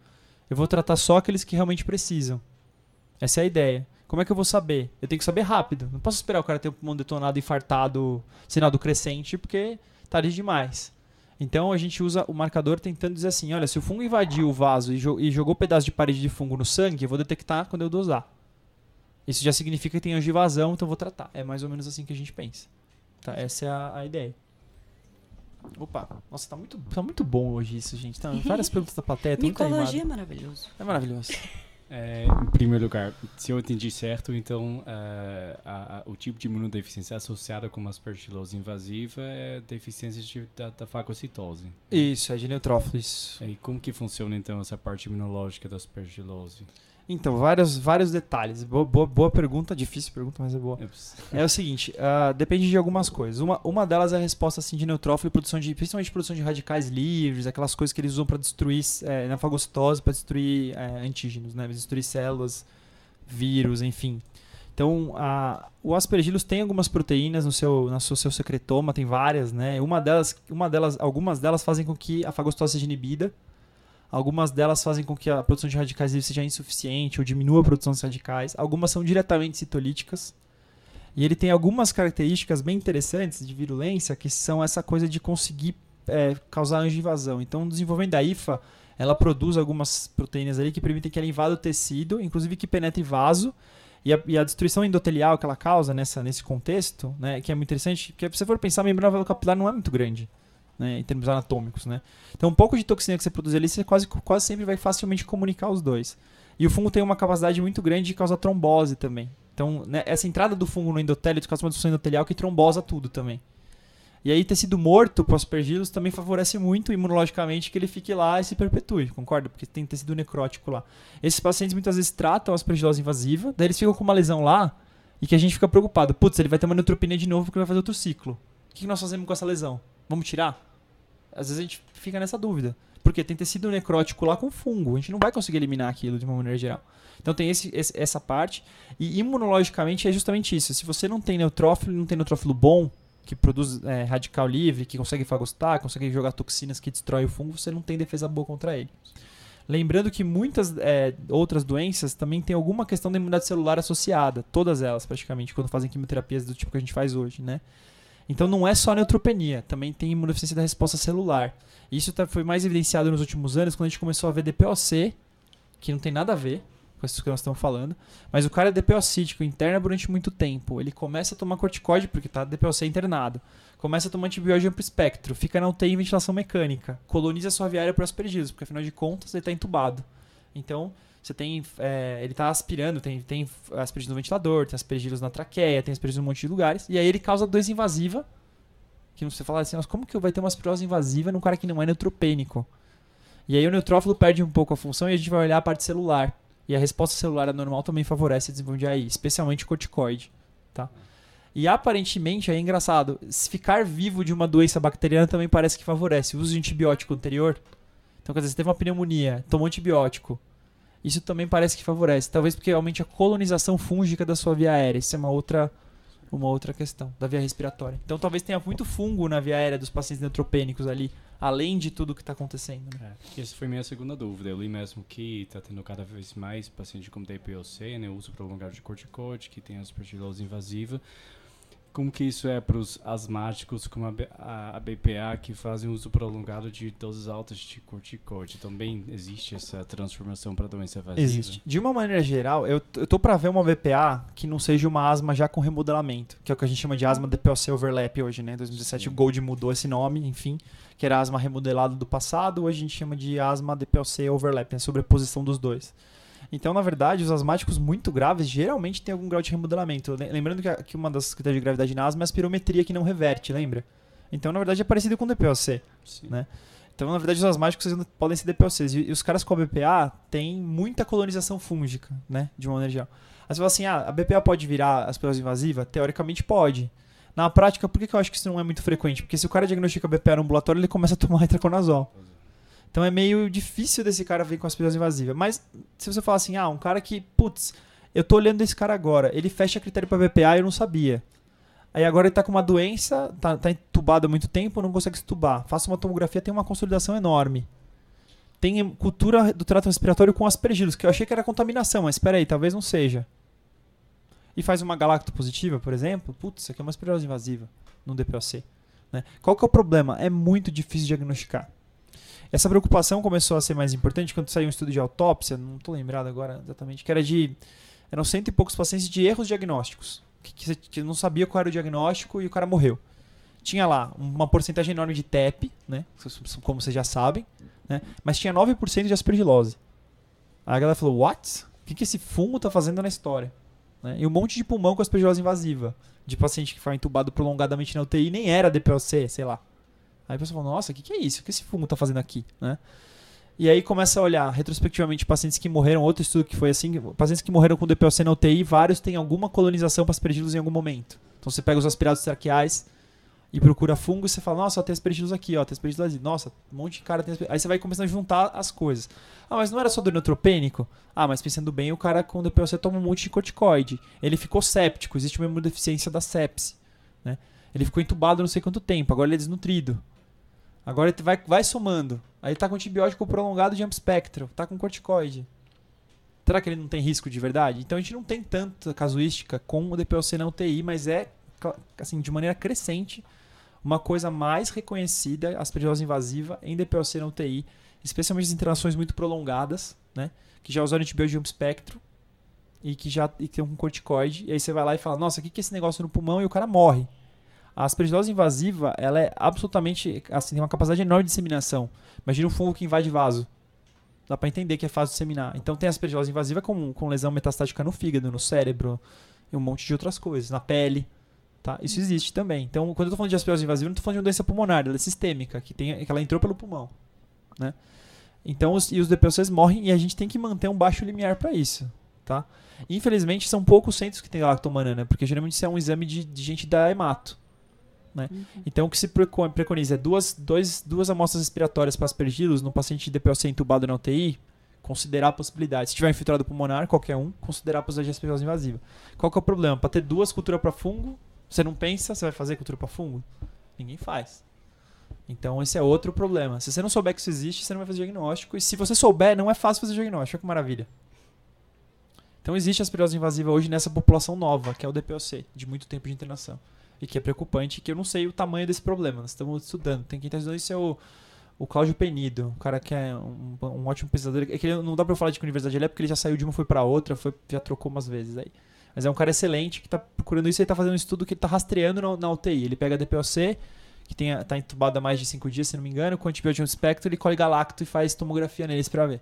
eu vou tratar só aqueles que realmente precisam. Essa é a ideia. Como é que eu vou saber? Eu tenho que saber rápido. Não posso esperar o cara ter o pulmão detonado, infartado, sinal do crescente, porque tarde demais. Então a gente usa o marcador tentando dizer assim: olha, se o fungo invadiu o vaso e, jo e jogou pedaço de parede de fungo no sangue, eu vou detectar quando eu dosar. Isso já significa que tem angivasão, então vou tratar. É mais ou menos assim que a gente pensa. Tá, essa é a, a ideia. Opa, nossa, tá muito, tá muito bom hoje isso, gente. Tá, várias perguntas da plateia. Micologia é maravilhoso. É maravilhoso. É, em primeiro lugar, se eu entendi certo, então uh, a, a, o tipo de imunodeficiência associada com uma aspergilose invasiva é deficiência de, da, da fagocitose. Isso, é de neutrófilos. E como que funciona então essa parte imunológica da aspergilose? Então, vários, vários detalhes. Boa, boa, boa, pergunta, difícil pergunta, mas é boa. É o seguinte, uh, depende de algumas coisas. Uma, uma delas é a resposta assim, de neutrófilo e produção de, principalmente produção de radicais livres, aquelas coisas que eles usam para destruir, é, na fagocitose, para destruir é, antígenos, né? destruir células, vírus, enfim. Então, a, o aspergillus tem algumas proteínas no seu, no seu, seu secretoma, tem várias, né? Uma delas, uma delas, algumas delas fazem com que a fagocitose seja inibida, Algumas delas fazem com que a produção de radicais livres seja insuficiente ou diminua a produção de radicais. Algumas são diretamente citolíticas. E ele tem algumas características bem interessantes de virulência, que são essa coisa de conseguir é, causar angivasão. Então, desenvolvendo a IFA, ela produz algumas proteínas ali que permitem que ela invada o tecido, inclusive que penetre vaso. E a, e a, destruição endotelial que ela causa nessa, nesse contexto, né, que é muito interessante, porque se você for pensar, a membrana capilar não é muito grande né, em termos anatômicos, né? Então, um pouco de toxina que você produz ali, você quase, quase sempre vai facilmente comunicar os dois. E o fungo tem uma capacidade muito grande de causar trombose também. Então, né, essa entrada do fungo no endotélio causa uma destruição endotelial que trombosa tudo também. E aí, tecido morto para aspergilos também favorece muito imunologicamente que ele fique lá e se perpetue, concorda? Porque tem tecido necrótico lá. Esses pacientes muitas vezes tratam a aspergilose invasiva, daí eles ficam com uma lesão lá e que a gente fica preocupado. Putz, ele vai ter uma neutropenia de novo porque vai fazer outro ciclo. O que nós fazemos com essa lesão? Vamos tirar? Às vezes a gente fica nessa dúvida. Porque tem tecido necrótico lá com fungo. A gente não vai conseguir eliminar aquilo de uma maneira geral. Então tem esse, esse, essa parte. E imunologicamente é justamente isso. Se você não tem neutrófilo, não tem neutrófilo bom, que produz é, radical livre, que consegue fagocitar, consegue jogar toxinas que destrói o fungo, você não tem defesa boa contra ele. Lembrando que muitas é, outras doenças também têm alguma questão da imunidade celular associada. Todas elas, praticamente, quando fazem quimioterapias do tipo que a gente faz hoje, né? Então não é só neutropenia, também tem imunodeficiência da resposta celular. Isso tá, foi mais evidenciado nos últimos anos quando a gente começou a ver DPOC, que não tem nada a ver com isso que nós estamos falando, mas o cara é DPOcítico, interna durante muito tempo. Ele começa a tomar corticoide porque está DPOC internado. Começa a tomar antibiótico amplo espectro, fica na UTI em ventilação mecânica, coloniza sua viária para aspergillos, porque afinal de contas ele está entubado. Então, você tem. É, ele está aspirando, tem, tem aspergillos no ventilador, tem aspergillos na traqueia, tem aspergillos em um monte de lugares. E aí ele causa doença invasiva. Que você fala assim, mas como que vai ter uma aspergilose invasiva num cara que não é neutropênico? E aí o neutrófilo perde um pouco a função e a gente vai olhar a parte celular. E a resposta celular anormal também favorece a desenvolvimento de AI, especialmente o corticoide. Tá? E aparentemente, é engraçado, ficar vivo de uma doença bacteriana também parece que favorece. O uso de antibiótico anterior. Então, quer dizer, você teve uma pneumonia, tomou antibiótico, isso também parece que favorece. Talvez porque aumente a colonização fúngica da sua via aérea. Isso é uma outra, uma outra questão, da via respiratória. Então talvez tenha muito fungo na via aérea dos pacientes neutropênicos ali, além de tudo que está acontecendo. Né? É, essa foi minha segunda dúvida. Eu li mesmo que está tendo cada vez mais pacientes com DPOC, né, uso prolongado de corticoide, que tem aspergilose invasiva. Como que isso é para os asmáticos como a, a, a, BPA que fazem uso prolongado de doses altas de corticoide? Também existe essa transformação para doença invasiva? Existe. De uma maneira geral, eu, eu tô para ver uma BPA que não seja uma asma já com remodelamento, que é o que a gente chama de asma DPOC overlap hoje, né? Em 2017 Sim. o Gold mudou esse nome, enfim, que era asma remodelado do passado, hoje a gente chama de asma DPOC overlap, né? sobreposição dos dois. Então, na verdade, os asmáticos muito graves geralmente têm algum grau de remodelamento. Lembrando que, a, que uma das critérios de gravidade na asma é a espirometria que não reverte, lembra? Então, na verdade, é parecido com o DPOC, Sim. né? Então, na verdade, os asmáticos podem ser DPOCs. E, e, os caras com a BPA têm muita colonização fúngica, né? De uma maneira geral. Aí você fala assim, ah, a BPA pode virar aspergilose invasiva? Teoricamente pode. Na prática, por que, que eu acho que isso não é muito frequente? Porque se o cara diagnostica BPA no ambulatório, ele começa a tomar [laughs] itraconazol. Então é meio difícil desse cara vir com as pessoas invasivas. Mas se você falar assim, ah, um cara que, putz, eu tô olhando esse cara agora, ele fecha critério para BPA e eu não sabia. Aí agora ele tá com uma doença, tá, tá entubado há muito tempo, não consegue estubar. Faça uma tomografia, tem uma consolidação enorme. Tem cultura do trato respiratório com aspergilos, que eu achei que era contaminação, mas espera aí, talvez não seja. E faz uma galacto positiva, por exemplo, putz, isso aqui é uma aspergilose invasiva, num DPOC. Né? Qual que é o problema? É muito difícil diagnosticar. Essa preocupação começou a ser mais importante quando saiu um estudo de autópsia, não estou lembrado agora exatamente, que era de. Eram cento e poucos pacientes de erros diagnósticos. Que, que, que não sabia qual era o diagnóstico e o cara morreu. Tinha lá uma porcentagem enorme de TEP, né? Como vocês já sabem, né? Mas tinha 9% de aspergilose. Aí a galera falou, what? O que, que esse fungo está fazendo na história? Né? E um monte de pulmão com aspergilose invasiva. De paciente que foi entubado prolongadamente na UTI nem era DPOC, sei lá. Aí a pessoa fala, nossa, o que, que é isso? O que esse fungo está fazendo aqui? Né? E aí começa a olhar retrospectivamente pacientes que morreram, outro estudo que foi assim, pacientes que morreram com DPOC na UTI, vários têm alguma colonização para aspergilos em algum momento. Então você pega os aspirados traqueais e procura fungo e você fala, nossa, tem aspergilos aqui, ó, tem aspergilos ali. Nossa, um monte de cara tem aspergilos. Aí você vai começando a juntar as coisas. Ah, mas não era só do neutropênico? Ah, mas pensando bem, o cara com DPOC toma um monte de corticoide. Ele ficou séptico, existe uma imunodeficiência da sepse, né? Ele ficou entubado não sei quanto tempo, agora ele é desnutrido. Agora ele vai, vai somando. Aí tá com antibiótico prolongado de jump spectro, tá com corticoide. Será que ele não tem risco de verdade? Então a gente não tem tanta casuística com o DPOC na UTI, mas é assim de maneira crescente uma coisa mais reconhecida, aspergilose invasiva em DPOC na UTI, especialmente as internações muito prolongadas, né? Que já usaram antibiótico de jump spectro e que já e que tem um corticoide. E aí você vai lá e fala: "Nossa, o que que é esse negócio no pulmão?" e o cara morre. A aspergilose invasiva, ela é absolutamente, assim, tem uma capacidade enorme de disseminação. Imagina um fungo que invade vaso. Dá para entender que é fácil disseminar. Então tem a aspergilose invasiva com, com lesão metastática no fígado, no cérebro e um monte de outras coisas, na pele. Tá? Isso existe também. Então, quando eu tô falando de aspergilose invasiva, eu não tô falando de uma doença pulmonar, ela é sistêmica, que, tem, que ela entrou pelo pulmão. Né? Então, os, e os DPOCs morrem e a gente tem que manter um baixo limiar para isso. Tá? Infelizmente, são poucos centros que tem lactomanana, porque geralmente isso é um exame de, de gente da hemato. Né? Uhum. Então, o que se preconiza é duas, dois, duas amostras respiratórias para aspergilos no paciente de DPOC entubado na UTI, considerar a possibilidade. Se tiver infiltrado pulmonar, qualquer um, considerar a possibilidade de aspergilose invasiva. Qual que é o problema? Para ter duas culturas para fungo, você não pensa, você vai fazer cultura para fungo? Ninguém faz. Então, esse é outro problema. Se você não souber que isso existe, você não vai fazer diagnóstico. E se você souber, não é fácil fazer diagnóstico. Olha que maravilha. Então, existe aspergilose invasiva hoje nessa população nova, que é o DPOC, de muito tempo de internação e que é preocupante, que eu não sei o tamanho desse problema. Nós estamos estudando. Tem quem está estudando isso é o, o Cláudio Penido, um cara que é um, um ótimo pesquisador. É que ele, não dá para falar de que universidade ele é, porque ele já saiu de uma foi para outra, foi, já trocou umas vezes aí. Mas é um cara excelente que está procurando isso e está fazendo um estudo que ele está rastreando na, na, UTI. Ele pega a DPOC, que está entubado há mais de 5 dias, se não me engano, com antibiótico espectro, ele colhe galacto e faz tomografia neles para ver.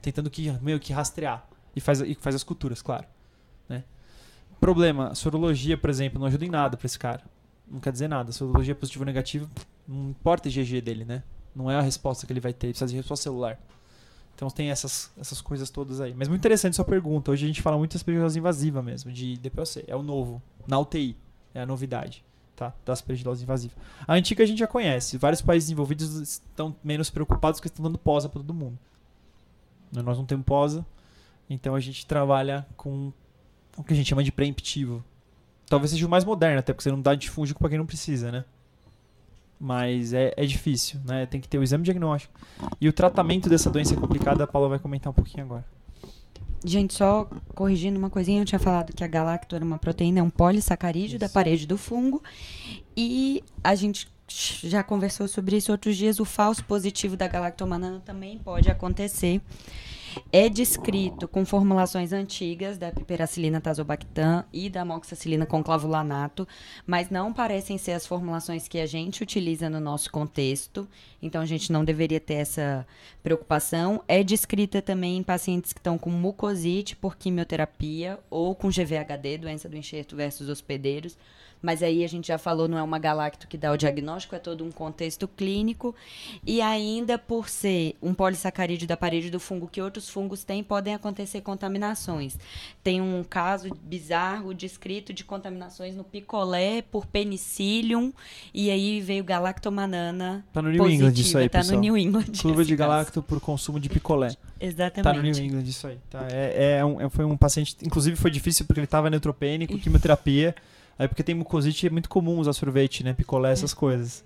Tentando que, meio que rastrear. E faz, e faz as culturas, claro. Né? Problema, sorologia, por exemplo, não ajuda em nada para esse cara. Não quer dizer nada. Sorologia positivo ou negativo, não importa o IgG dele, né? Não é a resposta que ele vai ter, ele precisa de resposta celular. Então tem essas, essas coisas todas aí. Mas muito interessante sua pergunta. Hoje a gente fala muito das aspergilose invasiva mesmo, de DPOC. É o novo, na UTI. É a novidade, tá? Da aspergilose invasiva. A antiga a gente já conhece. Vários países envolvidos estão menos preocupados porque estão dando posa para todo mundo. Nós não temos posa, então a gente trabalha com o que a gente chama de preemptivo. Talvez seja o mais moderno, até porque você não dá antifúngico para quem não precisa, né? Mas é, é difícil, né? Tem que ter o exame diagnóstico. E o tratamento dessa doença é complicado, a Paula vai comentar um pouquinho agora. Gente, só corrigindo uma coisinha, eu tinha falado que a galacto era uma proteína, é um polissacarídeo Isso. da parede do fungo. E a gente já conversou sobre isso outros dias, o falso positivo da galactomanana também pode acontecer. É descrito com formulações antigas da piperacilina tazobactam e da amoxicilina com clavulanato, mas não parecem ser as formulações que a gente utiliza no nosso contexto, então a gente não deveria ter essa preocupação. É descrita também em pacientes que estão com mucosite por quimioterapia ou com GVHD, doença do enxerto versus hospedeiros, mas aí a gente já falou, não é uma galacto que dá o diagnóstico, é todo um contexto clínico. E ainda por ser um polissacarídeo da parede do fungo que outros fungos têm, podem acontecer contaminações. Tem um caso bizarro descrito de contaminações no picolé por penicillium, e aí veio galactomanana. Tá no New positiva, England isso aí, tá pessoal. no New England. Curva esse de caso. galacto por consumo de picolé. Exatamente. Tá no New England isso aí. Tá, é, é um, é- foi um paciente, inclusive foi difícil porque ele tava neutropênico, quimioterapia. Aí porque tem mucosite é muito comum usar sorvete, né? Picolé, essas coisas.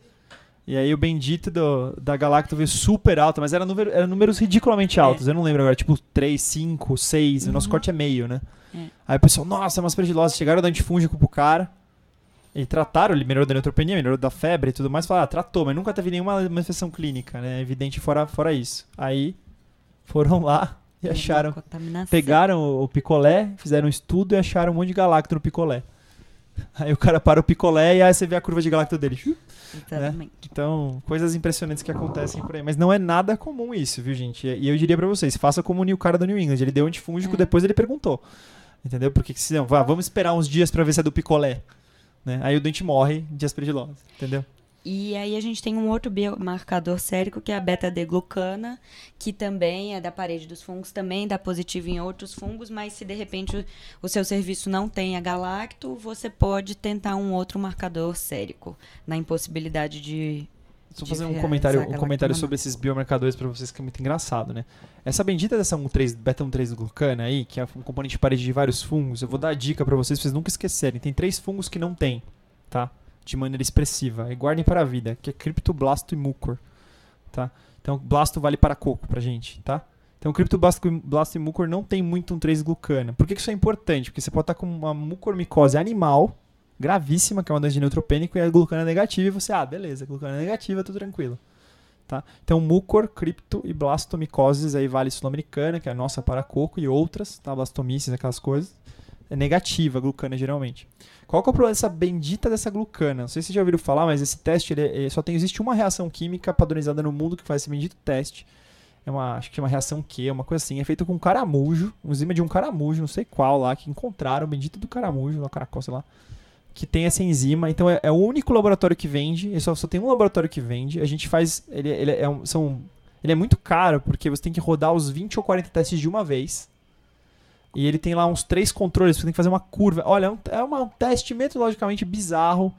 E aí o bendito do, da Galacto veio super alto, mas era, número, era números ridiculamente altos. Eu não lembro agora, tipo 3, 5, 6. O nosso corte é meio, né? É. Aí o pessoal, nossa, é uma aspergilose. Chegaram a dar antifúngico pro cara. E trataram, ele melhorou da neutropenia, melhorou da febre e tudo mais. Falaram, ah, tratou, mas nunca teve nenhuma manifestação clínica, né? Evidente fora, fora isso. Aí foram lá e acharam. Pegaram o, o picolé, fizeram um estudo e acharam um monte de galacto no picolé. Aí o cara para o picolé e aí você vê a curva de galacto dele. Exatamente. Então, coisas impressionantes que acontecem por aí. Mas não é nada comum isso, viu, gente? E eu diria pra vocês, faça como o cara do New England. Ele deu antifúngico, É. depois ele perguntou. Entendeu? Porque se não, vá, vamos esperar uns dias pra ver se é do picolé. Né? Aí o doente morre de aspergilose, entendeu? E aí a gente tem um outro biomarcador sérico que é a beta-D-glucana, que também é da parede dos fungos, também dá positivo em outros fungos, mas se de repente o, o seu serviço não tem a galacto, você pode tentar um outro marcador sérico, na impossibilidade de Só fazer um comentário, um comentário sobre esses biomarcadores pra vocês que é muito engraçado, né? Essa bendita dessa 1,3 beta-1,3 glucana aí, que é um componente de parede de vários fungos, eu vou dar a dica pra vocês, pra vocês nunca esquecerem. Tem três fungos que não tem, tá? De maneira expressiva. E guardem para a vida, que é criptoblasto e mucor, tá? Então, blasto vale para coco pra gente, tá? Então, criptoblasto blasto e mucor não tem muito um 3 glucana. Por que que isso é importante? Porque você pode estar com uma mucormicose animal gravíssima, que é uma doença de neutropênico, e a glucana é negativa, e você, ah, beleza, glucana é negativa, tudo tranquilo. Tá? Então, mucor, cripto e blastomicoses, aí vale sul-americana, que é a nossa para coco, e outras, tá? Blastomices, aquelas coisas. É negativa a glucana, geralmente. Qual que é o problema dessa bendita dessa glucana? Não sei se vocês já ouviram falar, mas esse teste, ele, ele só tem, existe uma reação química padronizada no mundo que faz esse bendito teste. É uma, acho que é uma reação Q, uma coisa assim. É feito com caramujo, um enzima de um caramujo, não sei qual lá, que encontraram, bendito do caramujo, lá, caracol, sei lá que tem essa enzima. Então é, é o único laboratório que vende. Ele só, só tem um laboratório que vende. A gente faz. Ele, ele, é, um, são, ele é muito caro porque você tem que rodar os 20 ou 40 testes de uma vez. E ele tem lá uns três controles. Você tem que fazer uma curva. Olha, é um, é um teste metodologicamente bizarro.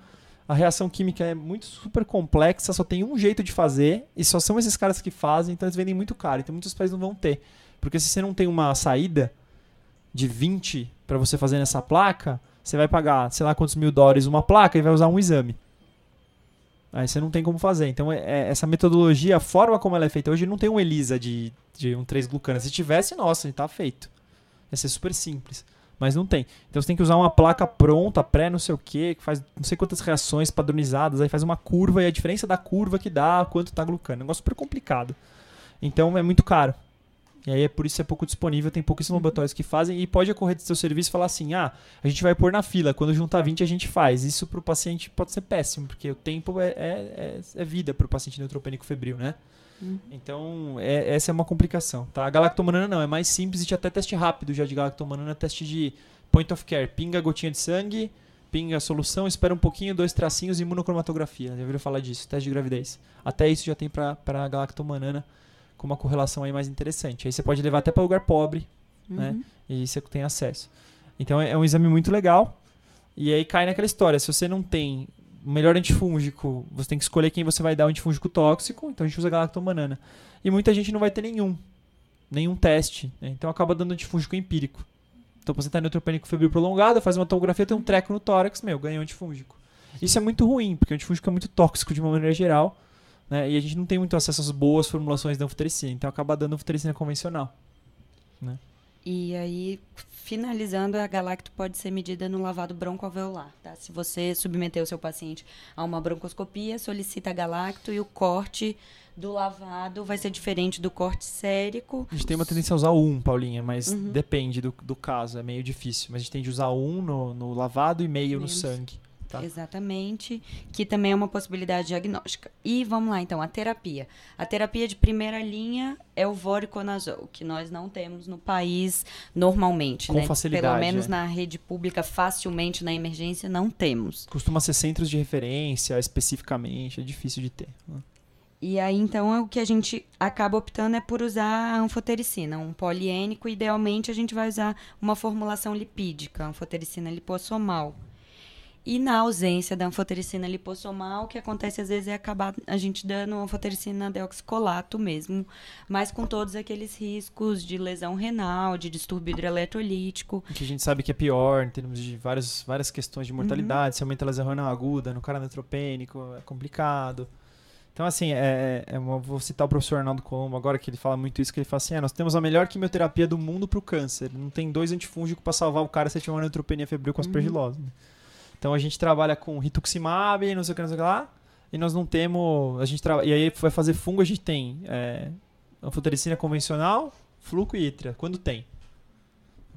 A reação química é muito super complexa. Só tem um jeito de fazer. E só são esses caras que fazem. Então eles vendem muito caro. Então muitos países não vão ter. Porque se você não tem uma saída de 20 para você fazer nessa placa, você vai pagar, sei lá quantos mil dólares uma placa e vai usar um exame. Aí você não tem como fazer. Então, é- é- essa metodologia, a forma como ela é feita hoje, não tem um ELISA de, de um 3 glucana. Se tivesse, nossa, tá feito. Ia ser super simples. Mas não tem. Então você tem que usar uma placa pronta, pré não sei o que, que faz não sei quantas reações padronizadas, aí faz uma curva e a diferença da curva que dá quanto tá glucana. É um negócio super complicado. Então é muito caro. E aí é por isso que é pouco disponível, tem pouquíssimos laboratórios que fazem e pode ocorrer do seu serviço e falar assim: "Ah, a gente vai pôr na fila, quando juntar 20 a gente faz". Isso pro paciente pode ser péssimo, porque o tempo é, é, é, é vida pro paciente neutropênico febril, né? Uhum. Então, é- essa é uma complicação, tá? A galactomanana não, é mais simples e tinha até teste rápido já de galactomanana, teste de point of care, pinga a gotinha de sangue, pinga a solução, espera um pouquinho, dois tracinhos e imunocromatografia. Já ouviram falar disso, teste de gravidez. Até isso já tem pra, pra galactomanana com uma correlação aí mais interessante. Aí você pode levar até para lugar pobre, né? Uhum. e você tem acesso. Então é é um exame muito legal. E aí cai naquela história, se você não tem melhor antifúngico, você tem que escolher quem você vai dar o antifúngico tóxico, então a gente usa galactomanana. E muita gente não vai ter nenhum, nenhum teste, né? então acaba dando antifúngico empírico. Então você tá neutropênico febril prolongado, faz uma tomografia, tem um treco no tórax, meu, ganhou antifúngico. Isso é muito ruim, porque o antifúngico é muito tóxico de uma maneira geral, né? E a gente não tem muito acesso às boas formulações da anfotericina, então acaba dando anfotericina convencional, né? E aí, finalizando, a galacto pode ser medida no lavado broncoalveolar, tá? Se você submeter o seu paciente a uma broncoscopia, solicita a galacto e o corte do lavado vai ser diferente do corte sérico. A gente tem uma tendência a usar um, Paulinha, mas uhum. depende do, do caso, é meio difícil. Mas a gente tende a usar um no, no lavado e meio Menos. no sangue. Tá. Exatamente, que também é uma possibilidade diagnóstica. E vamos lá, então, a terapia. A terapia de primeira linha é o voriconazol, que nós não temos no país normalmente. Com né? facilidade. Pelo menos é. na rede pública, facilmente na emergência, não temos. Costuma ser centros de referência, especificamente, é difícil de ter. Né? E aí, então, é o que a gente acaba optando é por usar a anfotericina, um poliênico. Idealmente, a gente vai usar uma formulação lipídica, anfotericina lipossomal. E na ausência da anfotericina lipossomal, o que acontece às vezes é acabar a gente dando anfotericina deoxicolato mesmo, mas com todos aqueles riscos de lesão renal, de distúrbio hidroeletrolítico. Que a gente sabe que é pior em termos de várias, várias questões de mortalidade, uhum. se aumenta a lesão renal aguda, no cara neutropênico, é complicado. Então, assim, é, é uma, vou citar o professor Arnaldo Colombo agora, que ele fala muito isso, que ele fala assim, é, nós temos a melhor quimioterapia do mundo para o câncer. Não tem dois antifúngicos para salvar o cara se tiver uma neutropenia febril com aspergilose. Uhum. Então a gente trabalha com rituximab, não sei o que, não sei o que lá, e nós não temos. A gente tra... E aí vai fazer fungo, a gente tem é, anfotericina convencional, fluco e itra, quando tem.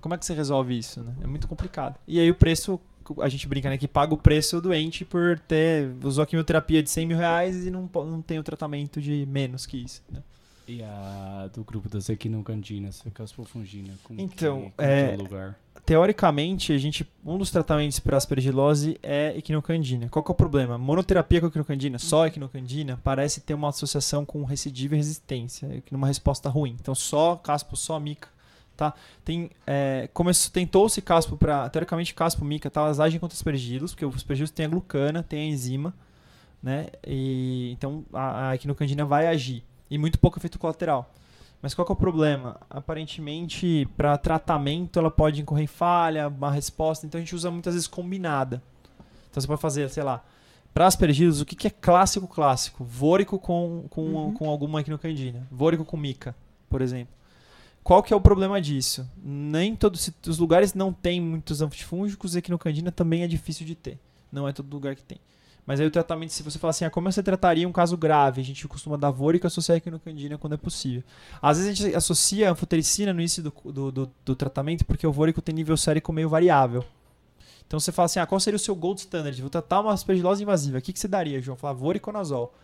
Como é que você resolve isso? Né? É muito complicado. E aí o preço, a gente brinca, né? Que paga o preço doente por ter. Usou a quimioterapia de 100 mil reais e não, não tem o tratamento de menos que isso. Né? E a do grupo das equinocandinas, a caspofungina, como então, que, como é, é teoricamente, a gente, um dos tratamentos para aspergilose é equinocandina. Qual que é o problema? Monoterapia com equinocandina, só equinocandina, parece ter uma associação com recidiva e resistência, numa resposta ruim. Então, só caspo, só mica, tá? Tem, é, tentou-se caspo para, teoricamente, caspo, mica, tá? Elas agem contra aspergilos, porque os aspergilos têm a glucana, tem a enzima, né? E, então, a, a equinocandina vai agir. E muito pouco efeito colateral. Mas qual é o problema? Aparentemente, para tratamento, ela pode incorrer em falha, uma resposta, então a gente usa muitas vezes combinada. Então você pode fazer, sei lá, para aspergilos, o que, que é clássico clássico? Vôrico com, com, uhum. com alguma equinocandina. Vôrico com mica, por exemplo. Qual que é o problema disso? Nem todos os lugares não tem muitos antifúngicos, e equinocandina também é difícil de ter. Não é todo lugar que tem. Mas aí o tratamento, se você falar assim, ah, como você trataria um caso grave? A gente costuma dar vôrico e associar a equinocandina quando é possível. Às vezes a gente associa a anfotericina no início do, do, do, do tratamento porque o vôrico tem nível sérico meio variável. Então você fala assim, ah, qual seria o seu gold standard? Vou tratar uma aspergilose invasiva. O que, que você daria, João? Falar voriconazol.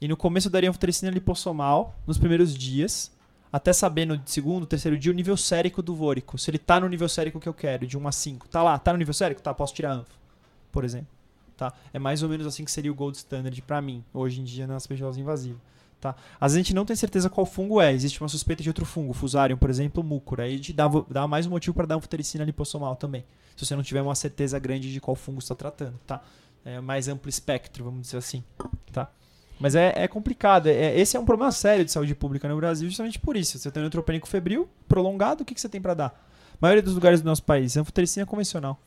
E no começo eu daria anfotericina lipossomal nos primeiros dias, até saber no segundo, terceiro dia o nível sérico do vôrico. Se ele tá no nível sérico que eu quero, de 1 a 5. Tá lá, tá no nível sérico? Tá, posso tirar anfo, por exemplo. Tá? É mais ou menos assim que seria o gold standard para mim, hoje em dia, na aspergilose invasiva. Tá? Às vezes a gente não tem certeza qual fungo é. Existe uma suspeita de outro fungo, fusarium, por exemplo, mucor. Aí gente dá, dá mais um motivo para dar anfotericina lipossomal também. Se você não tiver uma certeza grande de qual fungo está tratando. Tá? É mais amplo espectro, vamos dizer assim. Tá? Mas é, é complicado. É, esse é um problema sério de saúde pública no Brasil, justamente por isso. Você tem neutropênico febril prolongado, o que, que você tem para dar? A maioria dos lugares do nosso país, anfotericina convencional.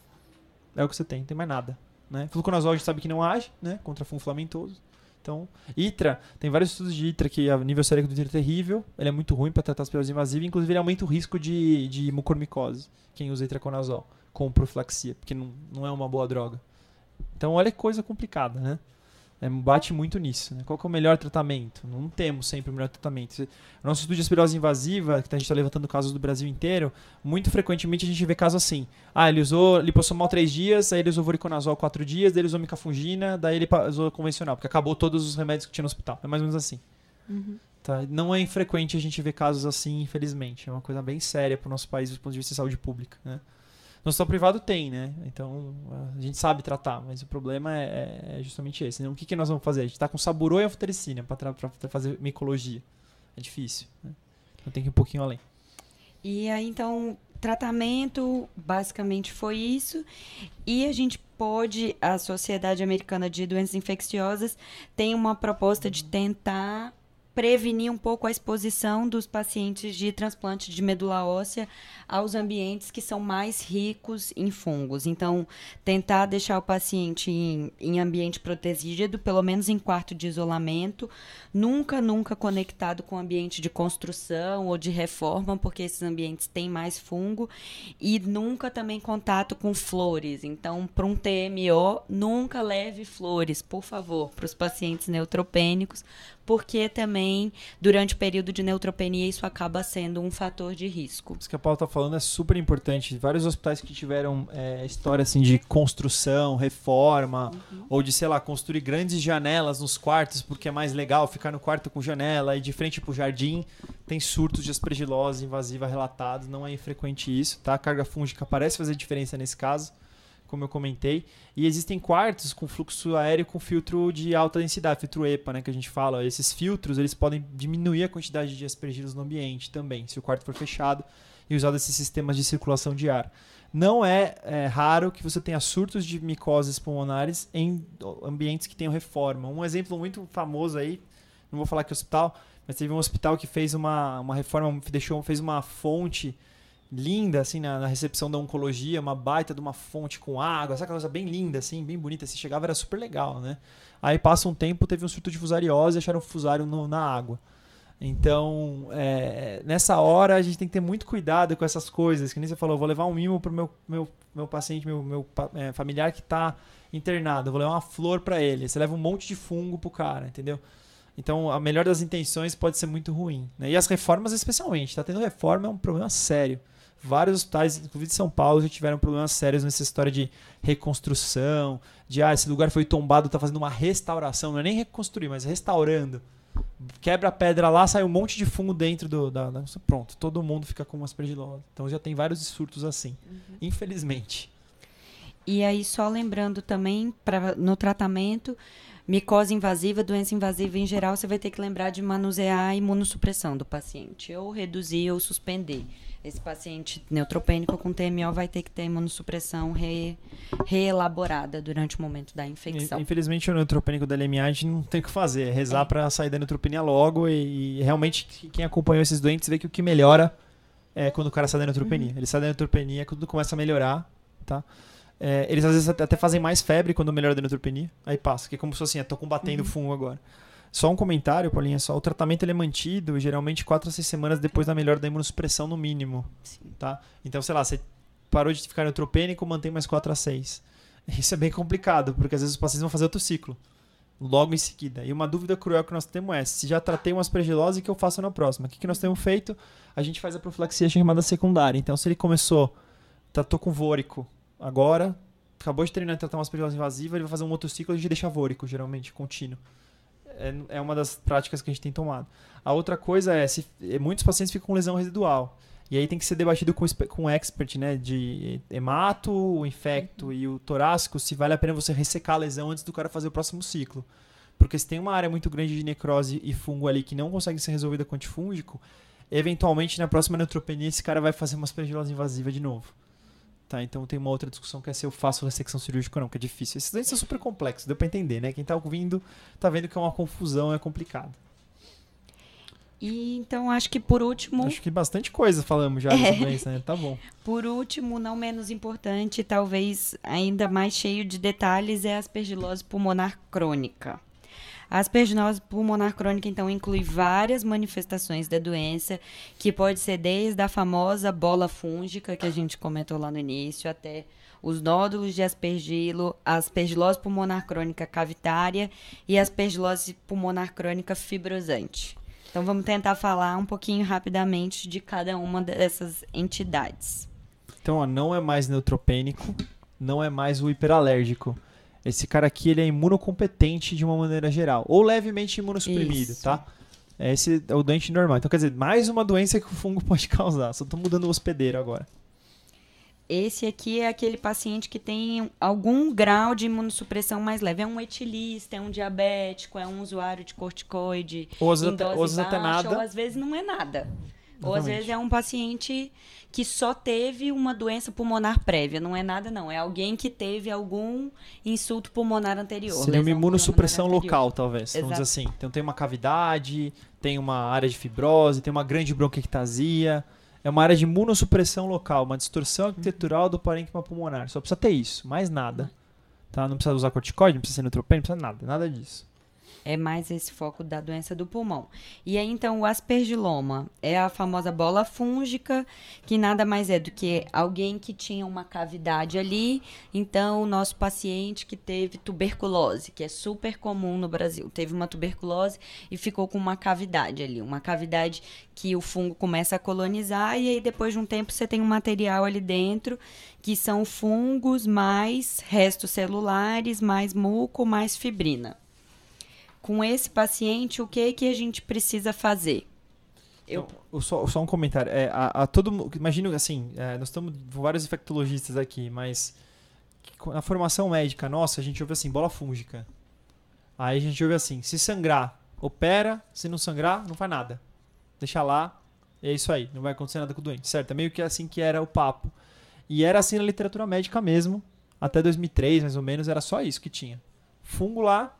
É o que você tem, não tem mais nada. Né? Fluconazol a gente sabe que não age né? contra fungo filamentoso. Então, ITRA, tem vários estudos de ITRA que a nível sérico do ITRA é terrível, ele é muito ruim para tratar as perdas invasivas, inclusive ele aumenta o risco de, de mucormicose, quem usa itraconazol, com profilaxia, porque não, não é uma boa droga. Então, olha que coisa complicada, né? É, bate muito nisso. Né? Qual é o melhor tratamento? Não temos sempre o melhor tratamento. O nosso estudo de aspirose invasiva, que a gente está levantando casos do Brasil inteiro, muito frequentemente a gente vê casos assim. Ah, ele usou lipossomal três dias, aí ele usou voriconazol quatro dias, daí ele usou micafungina, daí ele usou convencional, porque acabou todos os remédios que tinha no hospital. É mais ou menos assim. Uhum. Tá? Não é infrequente a gente ver casos assim, infelizmente. É uma coisa bem séria para o nosso país do ponto de vista de saúde pública. Né? No hospital privado tem, né? Então a gente sabe tratar, mas o problema é, é justamente esse. Né? O que, que nós vamos fazer? A gente está com saburô e anfotericina para fazer micologia. É difícil. Né? Então tem que ir um pouquinho além. E aí, então, tratamento basicamente foi isso. E a gente pode, a Sociedade Americana de Doenças Infecciosas tem uma proposta de tentar prevenir um pouco a exposição dos pacientes de transplante de medula óssea aos ambientes que são mais ricos em fungos. Então, tentar deixar o paciente em, em ambiente protegido, pelo menos em quarto de isolamento, nunca, nunca conectado com ambiente de construção ou de reforma, porque esses ambientes têm mais fungo, e nunca também contato com flores. Então, para um TMO, nunca leve flores, por favor, para os pacientes neutropênicos, porque também, durante o período de neutropenia, isso acaba sendo um fator de risco. Isso que a Paula está falando é super importante. Vários hospitais que tiveram é, história assim, de construção, reforma, uhum. ou de, sei lá, construir grandes janelas nos quartos, porque é mais legal ficar no quarto com janela e de frente para o jardim, tem surtos de aspergilose invasiva relatados. Não é infrequente isso, tá? A carga fúngica parece fazer diferença nesse caso como eu comentei. E existem quartos com fluxo aéreo com filtro de alta densidade, filtro EPA, né, que a gente fala. Esses filtros, eles podem diminuir a quantidade de aspergilos no ambiente também, se o quarto for fechado e usar esses sistemas de circulação de ar. Não é, é, raro que você tenha surtos de micoses pulmonares em ambientes que tenham reforma. Um exemplo muito famoso aí, não vou falar que hospital, mas teve um hospital que fez uma, uma reforma, deixou, fez uma fonte linda, assim, na, na, recepção da oncologia, uma baita de uma fonte com água, aquela coisa bem linda, assim, bem bonita. Se chegava era super legal, né? Aí passa um tempo, teve um surto de fusariose e acharam fusário no, na água. Então, é, nessa hora a gente tem que ter muito cuidado com essas coisas. Que nem você falou, vou levar um mimo pro meu, meu, meu paciente, meu, meu é, familiar que está internado. vou levar uma flor para ele. Você leva um monte de fungo pro cara, entendeu? Então, a melhor das intenções pode ser muito ruim. Né? E as reformas, especialmente. Tá tendo reforma é um problema sério vários hospitais, inclusive de São Paulo, já tiveram problemas sérios nessa história de reconstrução, de ah, esse lugar foi tombado, tá fazendo uma restauração, não é nem reconstruir, mas restaurando. Quebra a pedra lá, sai um monte de fungo dentro do. Da, da pronto, todo mundo fica com uma aspergilose. Então já tem vários surtos assim, uhum. infelizmente. E aí, só lembrando também, pra, no tratamento, micose invasiva, doença invasiva em geral, você vai ter que lembrar de manusear a imunossupressão do paciente, ou reduzir ou suspender esse paciente neutropênico com TMO vai ter que ter imunossupressão re, reelaborada durante o momento da infecção. Infelizmente, o neutropênico da LMA a gente não tem o que fazer, é rezar é. para sair da neutropenia logo e, e, realmente quem acompanhou esses doentes vê que o que melhora é quando o cara sai da neutropenia. Uhum. Ele sai da neutropenia quando começa a melhorar, tá? É, eles às vezes até fazem mais febre quando melhora da neutropenia, aí passa, que é como se fosse assim, estou combatendo o uhum. fungo agora. Só um comentário, Paulinha, só o tratamento ele é mantido geralmente 4 a 6 semanas depois da melhora da imunossupressão no mínimo, Sim. tá? Então, sei lá, você parou de ficar neutropênico, mantém mais 4 a 6. Isso é bem complicado, porque às vezes os pacientes vão fazer outro ciclo logo em seguida. E uma dúvida cruel que nós temos é: se já tratei uma aspergilose, o que eu faço na próxima? O que, que nós temos feito? A gente faz a profilaxia chamada secundária. Então, se ele começou, tratou com vôrico agora, acabou de terminar de tratar uma aspergilose invasiva, ele vai fazer um outro ciclo, a gente deixa vôrico, geralmente, contínuo é, é uma das práticas que a gente tem tomado. A outra coisa é, se, é, muitos pacientes ficam com lesão residual. E aí tem que ser debatido com, com expert, né? De hemato, o infecto e o torácico, se vale a pena você ressecar a lesão antes do cara fazer o próximo ciclo. Porque se tem uma área muito grande de necrose e fungo ali que não consegue ser resolvida com antifúngico, eventualmente na próxima neutropenia esse cara vai fazer uma aspergilose invasiva de novo. Tá, então tem uma outra discussão que é se eu faço ressecção cirúrgica ou não, que é difícil. Esses dois são super complexos, deu para entender, né? Quem tá ouvindo tá vendo que é uma confusão, é complicado. E então acho que por último. Acho que bastante coisa falamos já é. doença, né? Tá bom. [laughs] Por último, não menos importante, talvez ainda mais cheio de detalhes, é a aspergilose pulmonar crônica. A asperginose pulmonar crônica, então, inclui várias manifestações da doença, que pode ser desde a famosa bola fúngica, que a gente comentou lá no início, até os nódulos de aspergilo, a aspergilose pulmonar crônica cavitária e a aspergilose pulmonar crônica fibrosante. Então, vamos tentar falar um pouquinho rapidamente de cada uma dessas entidades. Então, ó, não é mais neutropênico, não é mais o hiperalérgico esse cara aqui ele é imunocompetente de uma maneira geral, ou levemente imunossuprimido, Isso. tá? Esse é o doente normal. Então, quer dizer, mais uma doença que o fungo [laughs] pode causar. Só tô mudando o hospedeiro agora. Esse aqui é aquele paciente que tem algum grau de imunossupressão mais leve. É um etilista, é um diabético, é um usuário de corticoide. Ou às, até, ou às vezes até nada. Ou às vezes não é nada. Ou às vezes é um paciente que só teve uma doença pulmonar prévia, não é nada não, é alguém que teve algum insulto pulmonar anterior. Seria uma imunossupressão local, talvez. Vamos dizer Exato. assim. Então tem uma cavidade, tem uma área de fibrose, tem uma grande bronquiectasia. É uma área de imunossupressão local, uma distorção arquitetural do parênquima pulmonar. Só precisa ter isso, mais nada. Tá? Não precisa usar corticoide, não precisa ser neutropenia, não precisa nada, nada disso. É mais esse foco da doença do pulmão. E aí, então, o aspergiloma é a famosa bola fúngica, que nada mais é do que alguém que tinha uma cavidade ali. Então, o nosso paciente que teve tuberculose, que é super comum no Brasil, teve uma tuberculose e ficou com uma cavidade ali. Uma cavidade que o fungo começa a colonizar, e aí, depois de um tempo, você tem um material ali dentro, que são fungos mais restos celulares, mais muco, mais fibrina com esse paciente, o que que a gente precisa fazer? Eu, Então, só, só um comentário. É, a, a todo, imagino assim, é, nós estamos vários infectologistas aqui, mas na formação médica nossa, a gente ouve assim, bola fúngica. Aí a gente ouve assim, se sangrar, opera, se não sangrar, não faz nada. Deixa lá, é isso aí, não vai acontecer nada com o doente, certo? É meio que assim que era o papo. E era assim na literatura médica mesmo, até 2003, mais ou menos, era só isso que tinha. Fungo lá,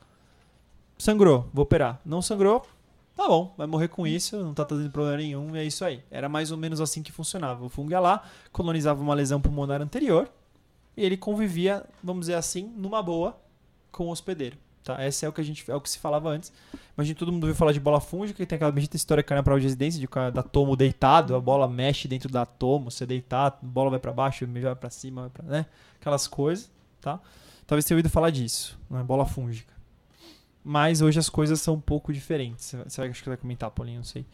sangrou, vou operar. Não sangrou, tá bom, vai morrer com isso, não tá trazendo problema nenhum, é isso aí. Era mais ou menos assim que funcionava. O fungo ia lá, colonizava uma lesão pulmonar anterior, e ele convivia, vamos dizer assim, numa boa com o hospedeiro. Tá? Esse é o que a gente é o que se falava antes. Imagina todo mundo ouviu falar de bola fúngica, que tem aquela bendita história que na prova de residência de da tomo deitado, a bola mexe dentro da tomo, você deitar, a bola vai pra baixo, vai pra cima, vai pra, né? Aquelas coisas, tá? Talvez tenha ouvido falar disso, não é bola fúngica. Mas hoje as coisas são um pouco diferentes. Você vai, acho que vai comentar, Paulinho, não sei.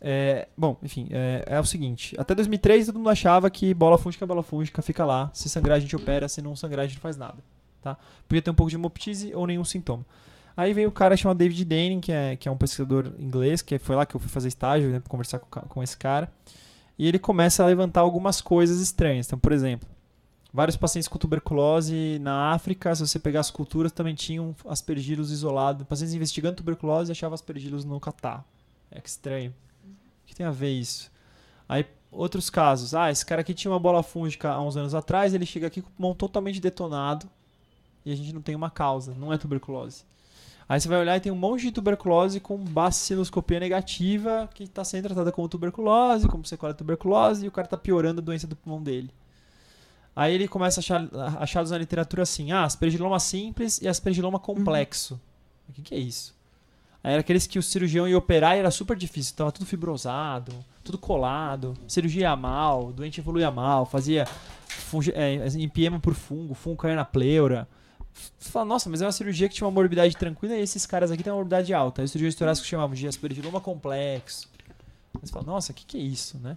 É, bom, enfim, é, é o seguinte. Até 2003 todo mundo achava que bola fúngica é bola fúngica, fica lá. Se sangrar a gente opera, se não sangrar a gente não faz nada. Tá? Podia ter um pouco de hemoptise ou nenhum sintoma. Aí veio o cara chamado David Denning, que é, que é um pesquisador inglês, que foi lá que eu fui fazer estágio, né, conversar com, com esse cara. E ele começa a levantar algumas coisas estranhas. Então, por exemplo, vários pacientes com tuberculose na África, se você pegar as culturas, também tinham aspergilos isolados. Pacientes investigando tuberculose achavam aspergilos no catarro. É que estranho. O que tem a ver isso? Aí, outros casos. Ah, esse cara aqui tinha uma bola fúngica há uns anos atrás, ele chega aqui com o pulmão totalmente detonado e a gente não tem uma causa, não é tuberculose. Aí você vai olhar e tem um monte de tuberculose com baciloscopia negativa que está sendo tratada como tuberculose, como sequela de tuberculose, e o cara está piorando a doença do pulmão dele. Aí ele começa a achar achados na literatura assim, ah, aspergiloma simples e aspergiloma complexo. O que, que é isso? Aí era aqueles que o cirurgião ia operar e era super difícil, tava tudo fibrosado, tudo colado, cirurgia ia mal, doente evoluía mal, fazia é, empiema por fungo, fungo caía na pleura. Você fala, nossa, mas é uma cirurgia que tinha uma morbidade tranquila e esses caras aqui têm uma morbidade alta. Aí os cirurgiões torácicos chamavam de aspergiloma complexo. Aí você fala, nossa, o que, que é isso, né?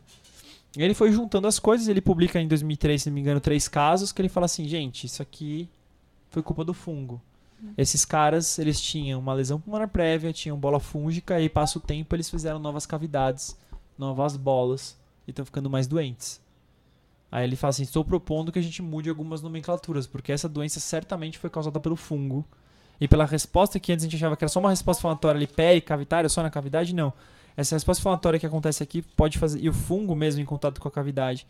E ele foi juntando as coisas, ele publica em 2003, se não me engano, três casos, que ele fala assim, gente, isso aqui foi culpa do fungo. Esses caras, eles tinham uma lesão pulmonar prévia, tinham bola fúngica, e passa o tempo, eles fizeram novas cavidades, novas bolas, e estão ficando mais doentes. Aí ele fala assim, estou propondo que a gente mude algumas nomenclaturas, porque essa doença certamente foi causada pelo fungo. E pela resposta que antes a gente achava que era só uma resposta inflamatória ali, pericavitária, só na cavidade, não. Essa resposta inflamatória que acontece aqui pode fazer. E o fungo mesmo em contato com a cavidade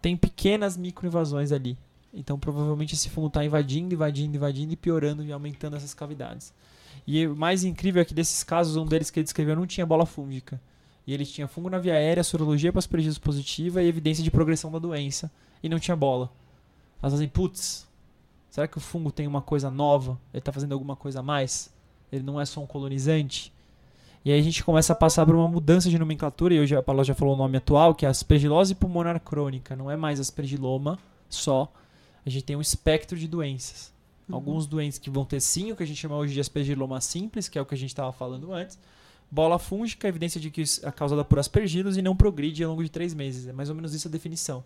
tem pequenas microinvasões ali. Então provavelmente esse fungo está invadindo, invadindo, invadindo e piorando e aumentando essas cavidades. E o mais incrível é que desses casos, um deles que ele descreveu não tinha bola fúngica. E ele tinha fungo na via aérea, sorologia para aspergillos positiva e evidência de progressão da doença. E não tinha bola. Elas fazem, putz, será que o fungo tem uma coisa nova? Ele está fazendo alguma coisa a mais? Ele não é só um colonizante? E aí a gente começa a passar por uma mudança de nomenclatura, e hoje a Paula já falou o nome atual, que é aspergilose pulmonar crônica. Não é mais aspergiloma só. A gente tem um espectro de doenças. Alguns doentes que vão ter sim o que a gente chama hoje de aspergiloma simples, que é o que a gente estava falando antes. Bola fúngica, evidência de que é causada por aspergilos e não progride ao longo de três meses. É mais ou menos isso a definição.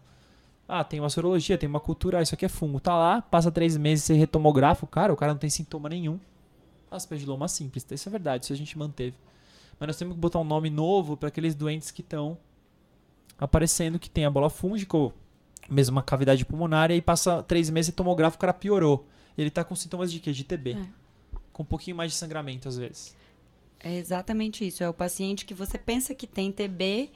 Ah, tem uma sorologia, tem uma cultura, ah, isso aqui é fungo. Tá lá, passa três meses, você retomografa o cara, o cara não tem sintoma nenhum. Aspergiloma simples, isso é verdade, isso a gente manteve. Mas nós temos que botar um nome novo para aqueles doentes que estão aparecendo, que tem a bola fúngica ou mesmo uma cavidade pulmonar, e aí passa três meses e tomografo, o cara piorou. Ele tá com sintomas de quê? De TB. É. Com um pouquinho mais de sangramento, às vezes. É exatamente isso. É o paciente que você pensa que tem TB,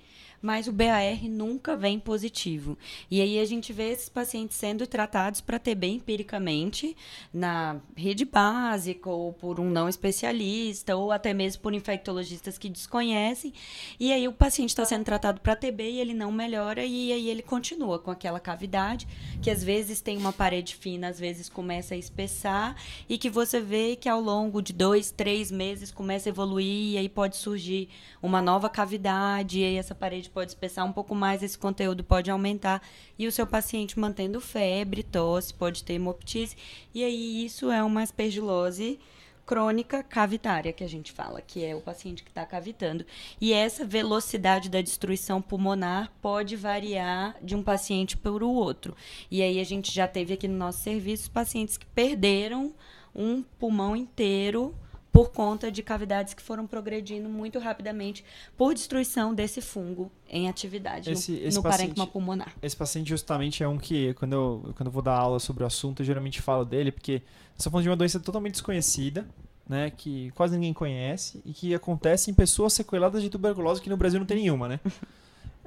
mas o BAR nunca vem positivo. E aí a gente vê esses pacientes sendo tratados para TB empiricamente na rede básica ou por um não especialista ou até mesmo por infectologistas que desconhecem. E aí o paciente está sendo tratado para TB e ele não melhora e aí ele continua com aquela cavidade que às vezes tem uma parede fina, às vezes começa a espessar e que você vê que ao longo de dois, três meses começa a evoluir e aí pode surgir uma nova cavidade e aí essa parede pode espessar um pouco mais, esse conteúdo pode aumentar e o seu paciente mantendo febre, tosse, pode ter hemoptise e aí isso é uma aspergilose crônica cavitária que a gente fala, que é o paciente que está cavitando. E essa velocidade da destruição pulmonar pode variar de um paciente para o outro. E aí a gente já teve aqui no nosso serviço pacientes que perderam um pulmão inteiro por conta de cavidades que foram progredindo muito rapidamente por destruição desse fungo em atividade Esse- no, esse no paciente- parênquima pulmonar. Esse paciente justamente é um que, quando eu, quando eu vou dar aula sobre o assunto, eu geralmente falo dele, porque estamos falando de uma doença totalmente desconhecida, né, que quase ninguém conhece e que acontece em pessoas sequeladas de tuberculose, que no Brasil não tem nenhuma, né?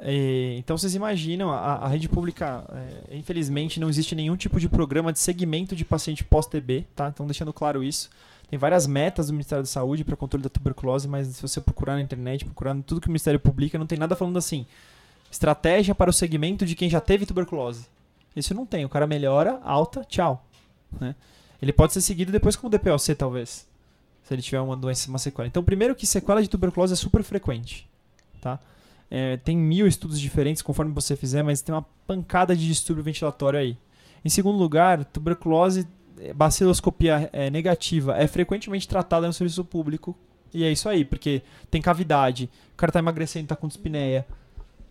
E, [laughs] então vocês imaginam, a, a rede pública, é, infelizmente, não existe nenhum tipo de programa de segmento de paciente pós-TB, tá? Então deixando claro isso. Tem várias metas do Ministério da Saúde para controle da tuberculose, mas se você procurar na internet, procurar em tudo que o Ministério publica, não tem nada falando assim. Estratégia para o segmento de quem já teve tuberculose. Isso não tem. O cara melhora, alta, tchau. Né? Ele pode ser seguido depois como DPLC, talvez. Se ele tiver uma doença, uma sequela. Então, primeiro que sequela de tuberculose é super frequente. Tá? É, tem mil estudos diferentes conforme você fizer, mas tem uma pancada de distúrbio ventilatório aí. Em segundo lugar, tuberculose, baciloscopia eh, negativa é frequentemente tratada no serviço público. E é isso aí, porque tem cavidade, o cara tá emagrecendo, tá com dispneia,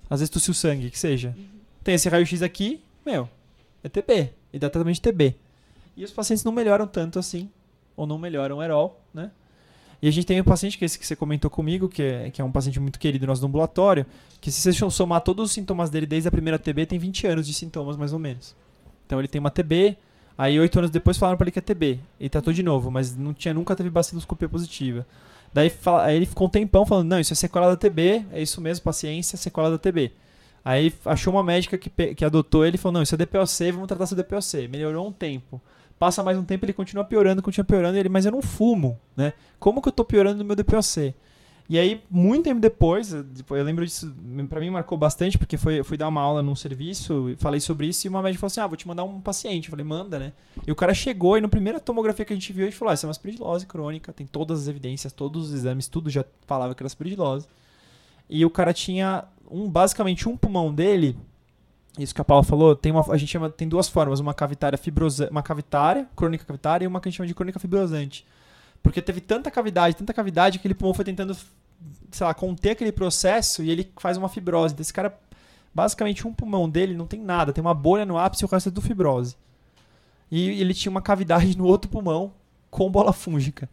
às vezes tossiu sangue, que seja. Tem esse raio-x aqui, meu, é TB, e dá tratamento de TB. E os pacientes não melhoram tanto assim, ou não melhoram at all, né? E a gente tem um paciente, que é esse que você comentou comigo, que é, que é um paciente muito querido nosso no ambulatório, que se você somar todos os sintomas dele desde a primeira TB, tem 20 anos de sintomas, mais ou menos. Então ele tem uma TB, aí oito anos depois falaram pra ele que é TB. Ele tratou de novo, mas não tinha, nunca teve baciloscopia positiva. Daí fala- aí ele ficou um tempão falando, não, isso é sequela da TB, é isso mesmo, paciência, sequela da TB. Aí achou uma médica que, que adotou ele e falou, não, isso é DPOC, vamos tratar seu DPOC. Melhorou um tempo. Passa mais um tempo, ele continua piorando, continua piorando, e ele, mas eu não fumo, né? Como que eu tô piorando no meu DPOC? E aí, muito tempo depois, eu- depois, eu lembro disso, pra mim marcou bastante, porque foi, fui dar uma aula num serviço, falei sobre isso, e uma médica falou assim, ah, vou te mandar um paciente. Eu falei, manda, né? E o cara chegou, e na primeira tomografia que a gente viu, a gente falou, ah, isso é uma aspiridilose crônica, tem todas as evidências, todos os exames, tudo já falava que era aspiridilose. E o cara tinha, um, basicamente, um pulmão dele, isso que a Paula falou, tem uma, a gente chama, tem duas formas, uma cavitária fibrosa, uma cavitária, crônica cavitária, e uma que a gente chama de crônica fibrosante. Porque teve tanta cavidade, tanta cavidade, que aquele pulmão foi tentando, sei lá, conter aquele processo e ele faz uma fibrose. Então, esse cara, basicamente, um pulmão dele não tem nada, tem uma bolha no ápice e o resto é tudo fibrose. E ele tinha uma cavidade no outro pulmão com bola fúngica.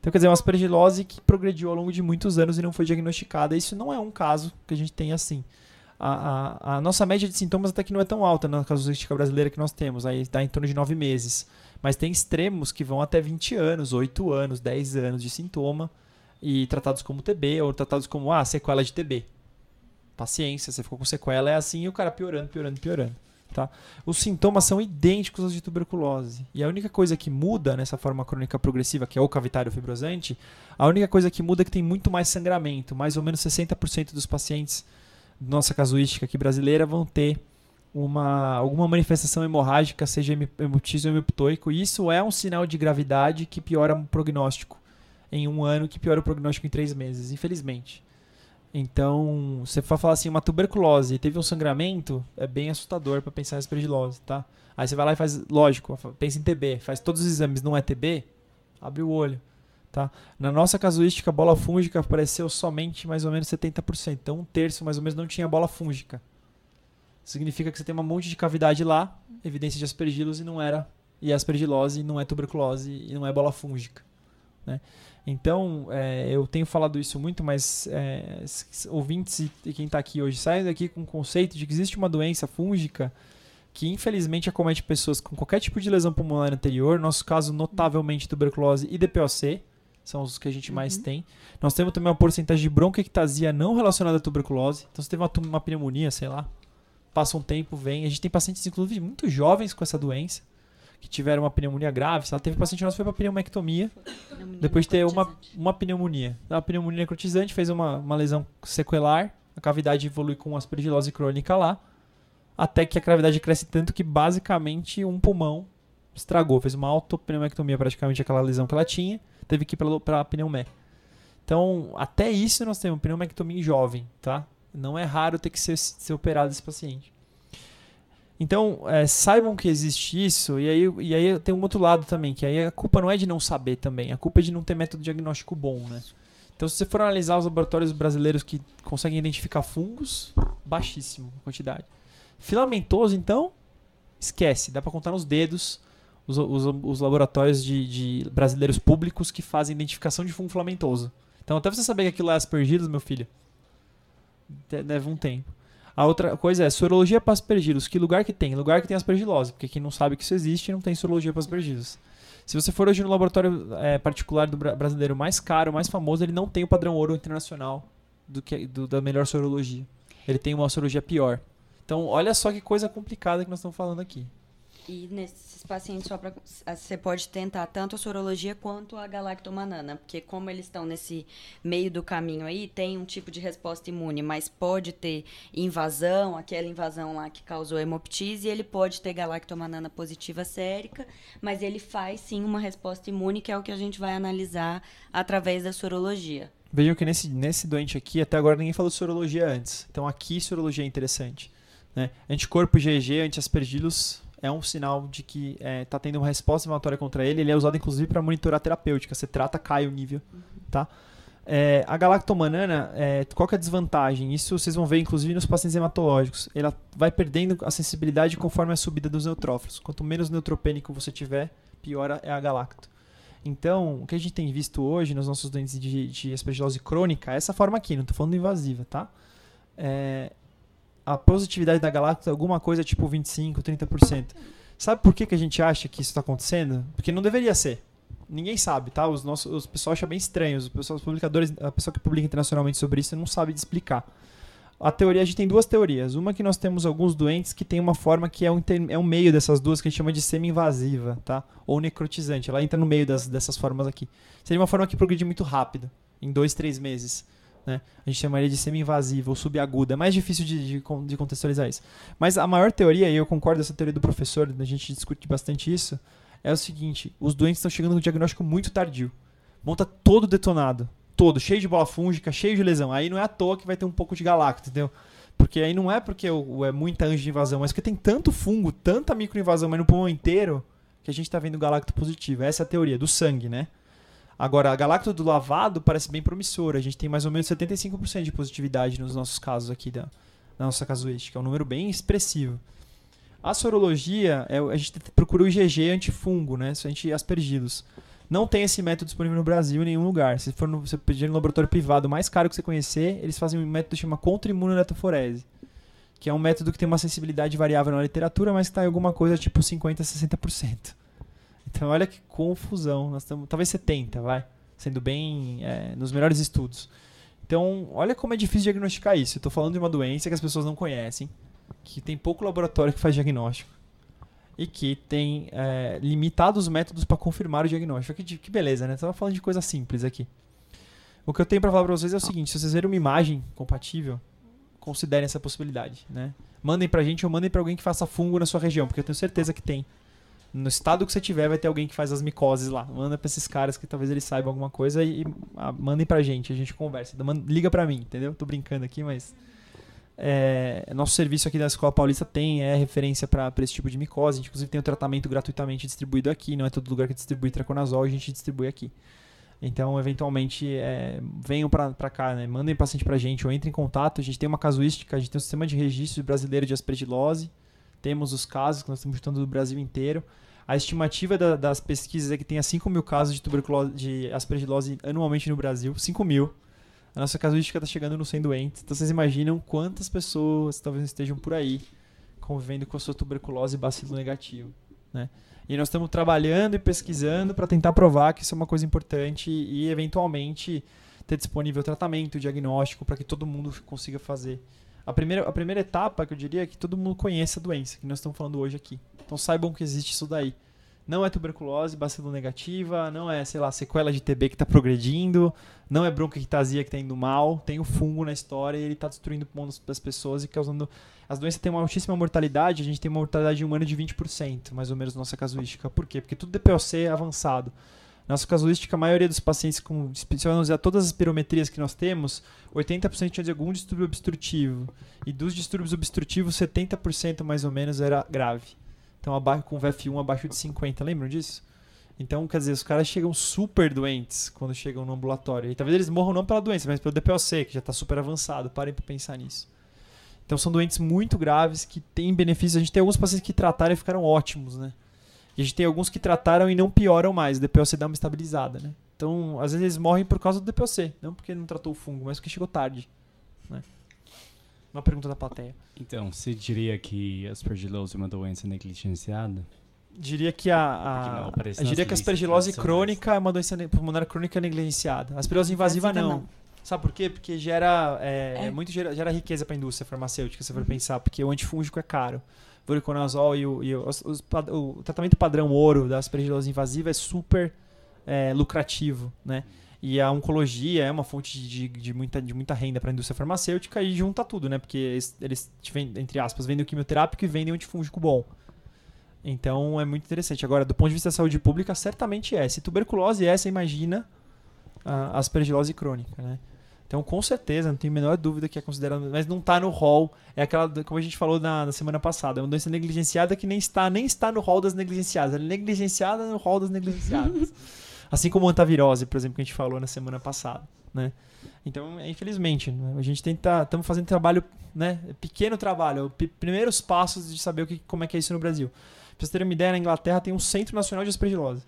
Então, quer dizer, uma aspergilose que progrediu ao longo de muitos anos e não foi diagnosticada. Isso não é um caso que a gente tem assim. A, a, a nossa média de sintomas até que não é tão alta na casuística brasileira que nós temos, aí está em torno de 9 meses. Mas tem extremos que vão até 20 anos, 8 anos, 10 anos de sintoma e tratados como TB ou tratados como ah, sequela de TB. Paciência, você ficou com sequela, é assim e o cara piorando, piorando, piorando. Tá? Os sintomas são idênticos aos de tuberculose. E a única coisa que muda nessa forma crônica progressiva, que é o cavitário fibrosante, a única coisa que muda é que tem muito mais sangramento. Mais ou menos 60% dos pacientes nossa casuística aqui brasileira vão ter uma, alguma manifestação hemorrágica, seja hemotísio ou hemoptoico. Isso é um sinal de gravidade que piora o prognóstico em um ano, que piora o prognóstico em três meses, infelizmente. Então, você for falar assim, uma tuberculose teve um sangramento, é bem assustador para pensar em aspergilose, tá? Aí você vai lá e faz, lógico, pensa em TB, faz todos os exames, não é TB, abre o olho, tá? Na nossa casuística, a bola fúngica apareceu somente mais ou menos 70%, então um terço mais ou menos não tinha bola fúngica. Significa que você tem um monte de cavidade lá, evidência de aspergilose e não era, e aspergilose não é tuberculose e não é bola fúngica, né? Então, é, eu tenho falado isso muito, mas é, ouvintes e- quem está aqui hoje, saiam daqui com o conceito de que existe uma doença fúngica que infelizmente acomete pessoas com qualquer tipo de lesão pulmonar anterior, nosso caso notavelmente tuberculose e DPOC, são os que a gente mais tem. Nós temos também uma porcentagem de bronquiectasia não relacionada à tuberculose. Então, você teve uma, uma pneumonia, sei lá, passa um tempo, vem. A gente tem pacientes, inclusive, muito jovens com essa doença, que tiveram uma pneumonia grave. Lá, teve paciente nosso que foi para pneumectomia, depois de ter uma, uma pneumonia. Uma pneumonia necrotizante, fez uma, uma lesão sequelar, a cavidade evolui com aspergilose crônica lá, até que a cavidade cresce tanto que basicamente um pulmão estragou, fez uma autopneumectomia praticamente aquela lesão que ela tinha, teve que ir para pneumé. Então, até isso nós temos pneumectomia em jovem, tá? Não é raro ter que ser, ser operado esse paciente. Então, é, saibam que existe isso, e aí, e aí tem um outro lado também, que aí a culpa não é de não saber também, a culpa é de não ter método diagnóstico bom, né? Então, se você for analisar os laboratórios brasileiros que conseguem identificar fungos, baixíssimo a quantidade. Filamentoso, então, esquece, dá para contar nos dedos os, os, os laboratórios de, de brasileiros públicos que fazem identificação de fungo filamentoso. Então, até você saber que aquilo é aspergillus, meu filho, leva um tempo. A outra coisa é sorologia para aspergillus. Que lugar que tem? Lugar que tem aspergilose, porque quem não sabe que isso existe não tem sorologia para aspergillus. Se você for hoje no laboratório é, particular do bra- brasileiro mais caro, mais famoso, ele não tem o padrão ouro internacional do que do- da melhor sorologia. Ele tem uma sorologia pior. Então, olha só que coisa complicada que nós estamos falando aqui. E nesses pacientes, só pra, você pode tentar tanto a sorologia quanto a galactomanana, porque como eles estão nesse meio do caminho aí, tem um tipo de resposta imune, mas pode ter invasão, aquela invasão lá que causou hemoptise, e ele pode ter galactomanana positiva sérica, mas ele faz sim uma resposta imune, que é o que a gente vai analisar através da sorologia. Vejam que nesse, nesse doente aqui, até agora ninguém falou sorologia antes. Então aqui sorologia é interessante. Né? Anticorpo GG, anti-aspergillus, é um sinal de que está tendo uma resposta inflamatória contra ele. Ele é usado inclusive para monitorar terapêutica. Você trata, cai o nível. Tá? É, a galactomanana, é, qual que é a desvantagem? Isso vocês vão ver inclusive nos pacientes hematológicos. Ela vai perdendo a sensibilidade conforme a subida dos neutrófilos. Quanto menos neutropênico você tiver, pior é a galacto. Então, o que a gente tem visto hoje nos nossos doentes de, de aspergilose crônica é essa forma aqui, não estou falando invasiva, tá? É, a positividade da galacto é alguma coisa tipo 25, 30%. Sabe por que, que a gente acha que isso está acontecendo? Porque não deveria ser. Ninguém sabe, tá? Os nossos, os pessoal acha bem estranho. Os, pessoal, os publicadores, a pessoa que publica internacionalmente sobre isso não sabe explicar. A teoria, a gente tem duas teorias. Uma que nós temos alguns doentes que tem uma forma que é um, é um meio dessas duas que a gente chama de semi-invasiva, tá? Ou necrotizante. Ela entra no meio das, dessas formas aqui. Seria uma forma que progride muito rápido, em dois, três meses. Né? A gente chamaria de semi-invasiva ou subaguda. É mais difícil de, de, de contextualizar isso. Mas a maior teoria, e eu concordo com essa teoria do professor, a gente discute bastante isso, é o seguinte: os doentes estão chegando no diagnóstico muito tardio. Monta todo detonado. Todo, cheio de bola fúngica, cheio de lesão. Aí não é à toa que vai ter um pouco de galacto, entendeu? Porque aí não é porque é muita anjo de invasão, mas porque tem tanto fungo, tanta microinvasão, mas no pulmão inteiro, que a gente tá vendo galacto positivo. Essa é a teoria, do sangue, né? Agora, a galacto do lavado parece bem promissora. A gente tem mais ou menos 75% de positividade nos nossos casos aqui da, da nossa casuística. É um número bem expressivo. A sorologia, é, a gente procura o IgG antifungo, né? Isso a gente aspergilos. Não tem esse método disponível no Brasil em nenhum lugar. Se for no, você pedir no laboratório privado mais caro que você conhecer, eles fazem um método que chama contra-imunoeletoforese, que é um método que tem uma sensibilidade variável na literatura, mas que está em alguma coisa tipo 50, 60%. Então olha que confusão. Nós estamos, talvez 70, vai, sendo bem é, nos melhores estudos. Então, olha como é difícil diagnosticar isso. Estou falando de uma doença que as pessoas não conhecem, que tem pouco laboratório que faz diagnóstico e que tem é, limitados métodos para confirmar o diagnóstico. Que, que beleza, né? Estava falando de coisa simples aqui. O que eu tenho para falar para vocês é o seguinte: se vocês verem uma imagem compatível, considerem essa possibilidade, né? Mandem pra gente ou mandem para alguém que faça fungo na sua região, porque eu tenho certeza que tem. No estado que você tiver, vai ter alguém que faz as micoses lá. Manda pra esses caras que talvez eles saibam alguma coisa e, e ah, mandem pra gente, a gente conversa. Liga pra mim, entendeu? Tô brincando aqui, mas. é, nosso serviço aqui da Escola Paulista tem é, referência para esse tipo de micose. A gente, inclusive, tem o tratamento gratuitamente distribuído aqui. Não é todo lugar que distribui traconazol, a gente distribui aqui. Então, eventualmente, é, venham pra cá, né? mandem paciente pra gente ou entrem em contato. A gente tem uma casuística, a gente tem um sistema de registro brasileiro de aspergilose. Temos os casos que nós estamos juntando do Brasil inteiro. A estimativa da- das pesquisas é que tenha 5 mil casos de tuberculose, de aspergilose anualmente no Brasil. 5 mil. A nossa casuística está chegando nos 100 doentes. Então vocês imaginam quantas pessoas talvez estejam por aí convivendo com a sua tuberculose bacilo negativo. né? E nós estamos trabalhando e pesquisando para tentar provar que isso é uma coisa importante e, eventualmente, ter disponível tratamento, diagnóstico, para que todo mundo consiga fazer. A primeira, a primeira etapa que eu diria é que todo mundo conheça a doença que nós estamos falando hoje aqui. Então saibam que existe isso daí. Não é tuberculose, bacilo negativa, não é, sei lá, sequela de TB que está progredindo, não é bronquiectasia que está indo mal, tem o fungo na história e ele está destruindo o pulmão das pessoas e causando... As doenças têm uma altíssima mortalidade, a gente tem uma mortalidade humana de 20%, mais ou menos, nossa casuística. Por quê? Porque tudo DPOC é avançado. Nossa casuística, a maioria dos pacientes com, se analisar todas as pirometrias que nós temos, 80% tinha de algum distúrbio obstrutivo. E dos distúrbios obstrutivos, 70% mais ou menos era grave. Então, abaixo, com VF1 abaixo de 50, lembram disso? Então, quer dizer, os caras chegam super doentes quando chegam no ambulatório. E talvez eles morram não pela doença, mas pelo DPOC, que já está super avançado. Parem para pensar nisso. Então, são doentes muito graves que têm benefícios. A gente tem alguns pacientes que trataram e ficaram ótimos, né? E a gente tem alguns que trataram e não pioram mais. O DPOC dá uma estabilizada, né? Então, às vezes eles morrem por causa do DPOC. Não porque não tratou o fungo, mas porque chegou tarde. Né? Uma pergunta da plateia. Então, você diria que a aspergilose é uma doença negligenciada? Diria que a, a, diria que a aspergilose crônica é uma doença pulmonar crônica negligenciada. A aspergilose invasiva não. não. Sabe por quê? Porque gera é, é. muito gera, gera riqueza para a indústria farmacêutica, se for uhum. pensar, porque o antifúngico é caro voriconazol e, o, e os, os, o tratamento padrão ouro da aspergilose invasiva é super é, lucrativo, né? E a oncologia é uma fonte de, de, muita, de muita renda para a indústria farmacêutica e junta tudo, né? Porque eles, eles entre aspas, vendem o quimioterápico e vendem o antifúngico bom. Então é muito interessante. Agora, do ponto de vista da saúde pública, certamente é. Se tuberculose é, você imagina a aspergilose crônica, né? Então, com certeza, não tenho a menor dúvida que é considerado, mas não está no rol. É aquela, como a gente falou na, na, semana passada, é uma doença negligenciada que nem está, nem está no rol das negligenciadas. Ela é negligenciada no rol das negligenciadas. [laughs] assim como a antavirose, por exemplo, que a gente falou na semana passada, né? Então, infelizmente, né? a gente tenta, estamos fazendo trabalho, né, pequeno trabalho, primeiros passos de saber o que, como é que é isso no Brasil. Para vocês terem uma ideia, na Inglaterra tem um Centro Nacional de Aspergilose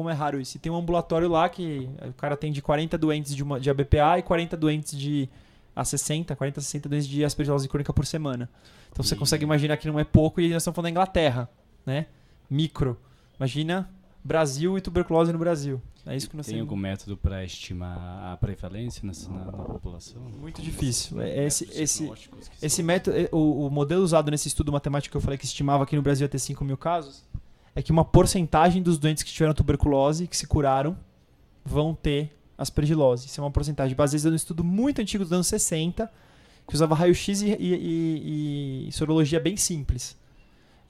como é raro isso. E tem um ambulatório lá que o cara tem de 40 doentes de, uma, de ABPA e 40 doentes de a 60, 40, 60 doentes de aspergilose crônica por semana. Então e... você consegue imaginar que não é pouco e nós estamos falando da Inglaterra, né? Micro. Imagina Brasil e tuberculose no Brasil. É isso que nós Tem temos. algum método para estimar a prevalência nessa, na, na, população? Muito difícil. É, esse, esse, esse método, é, o, o modelo usado nesse estudo matemático que eu falei que estimava que no Brasil ia ter 5 mil casos, é que uma porcentagem dos doentes que tiveram tuberculose, que se curaram, vão ter aspergilose. Isso é uma porcentagem baseada no estudo muito antigo dos anos 60, que usava raio-x e, e, e, sorologia bem simples.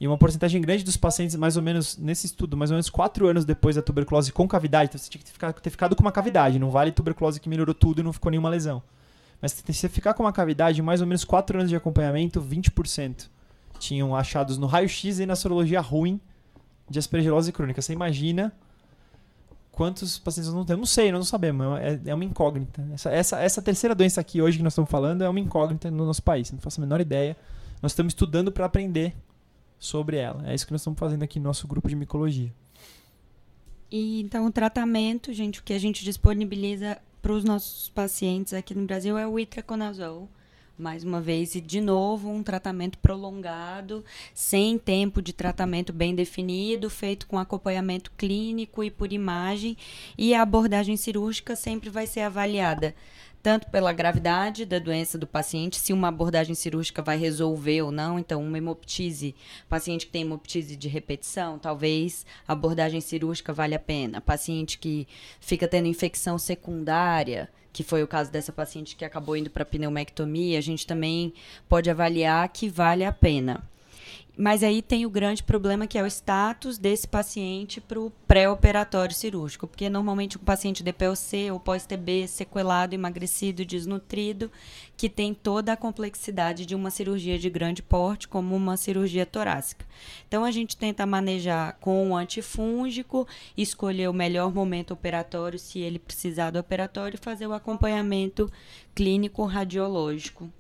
E uma porcentagem grande dos pacientes, mais ou menos, nesse estudo, mais ou menos 4 anos depois da tuberculose com cavidade, então você tinha que ficar, ter ficado com uma cavidade, não vale tuberculose que melhorou tudo e não ficou nenhuma lesão. Mas se você ficar com uma cavidade, mais ou menos 4 anos de acompanhamento, 20% tinham achados no raio-x e na sorologia ruim de aspergilose crônica. Você imagina quantos pacientes não temos? Não sei, não sabemos. É, é uma incógnita. Essa, essa, essa terceira doença aqui hoje que nós estamos falando é uma incógnita no nosso país. Não faço a menor ideia. Nós estamos estudando para aprender sobre ela. É isso que nós estamos fazendo aqui no nosso grupo de micologia. E então o tratamento, gente, o que a gente disponibiliza para os nossos pacientes aqui no Brasil é o itraconazol mais uma vez, e de novo um tratamento prolongado, sem tempo de tratamento bem definido, feito com acompanhamento clínico e por imagem, e a abordagem cirúrgica sempre vai ser avaliada tanto pela gravidade da doença do paciente, se uma abordagem cirúrgica vai resolver ou não. Então, uma hemoptise, paciente que tem hemoptise de repetição, talvez a abordagem cirúrgica vale a pena. Paciente que fica tendo infecção secundária, que foi o caso dessa paciente que acabou indo para pneumectomia, a gente também pode avaliar que vale a pena. Mas aí tem o grande problema que é o status desse paciente para o pré-operatório cirúrgico, porque normalmente um paciente DPOC ou pós-TB sequelado, emagrecido, desnutrido, que tem toda a complexidade de uma cirurgia de grande porte, como uma cirurgia torácica. Então a gente tenta manejar com o antifúngico, escolher o melhor momento operatório, se ele precisar do operatório, e fazer o acompanhamento clínico radiológico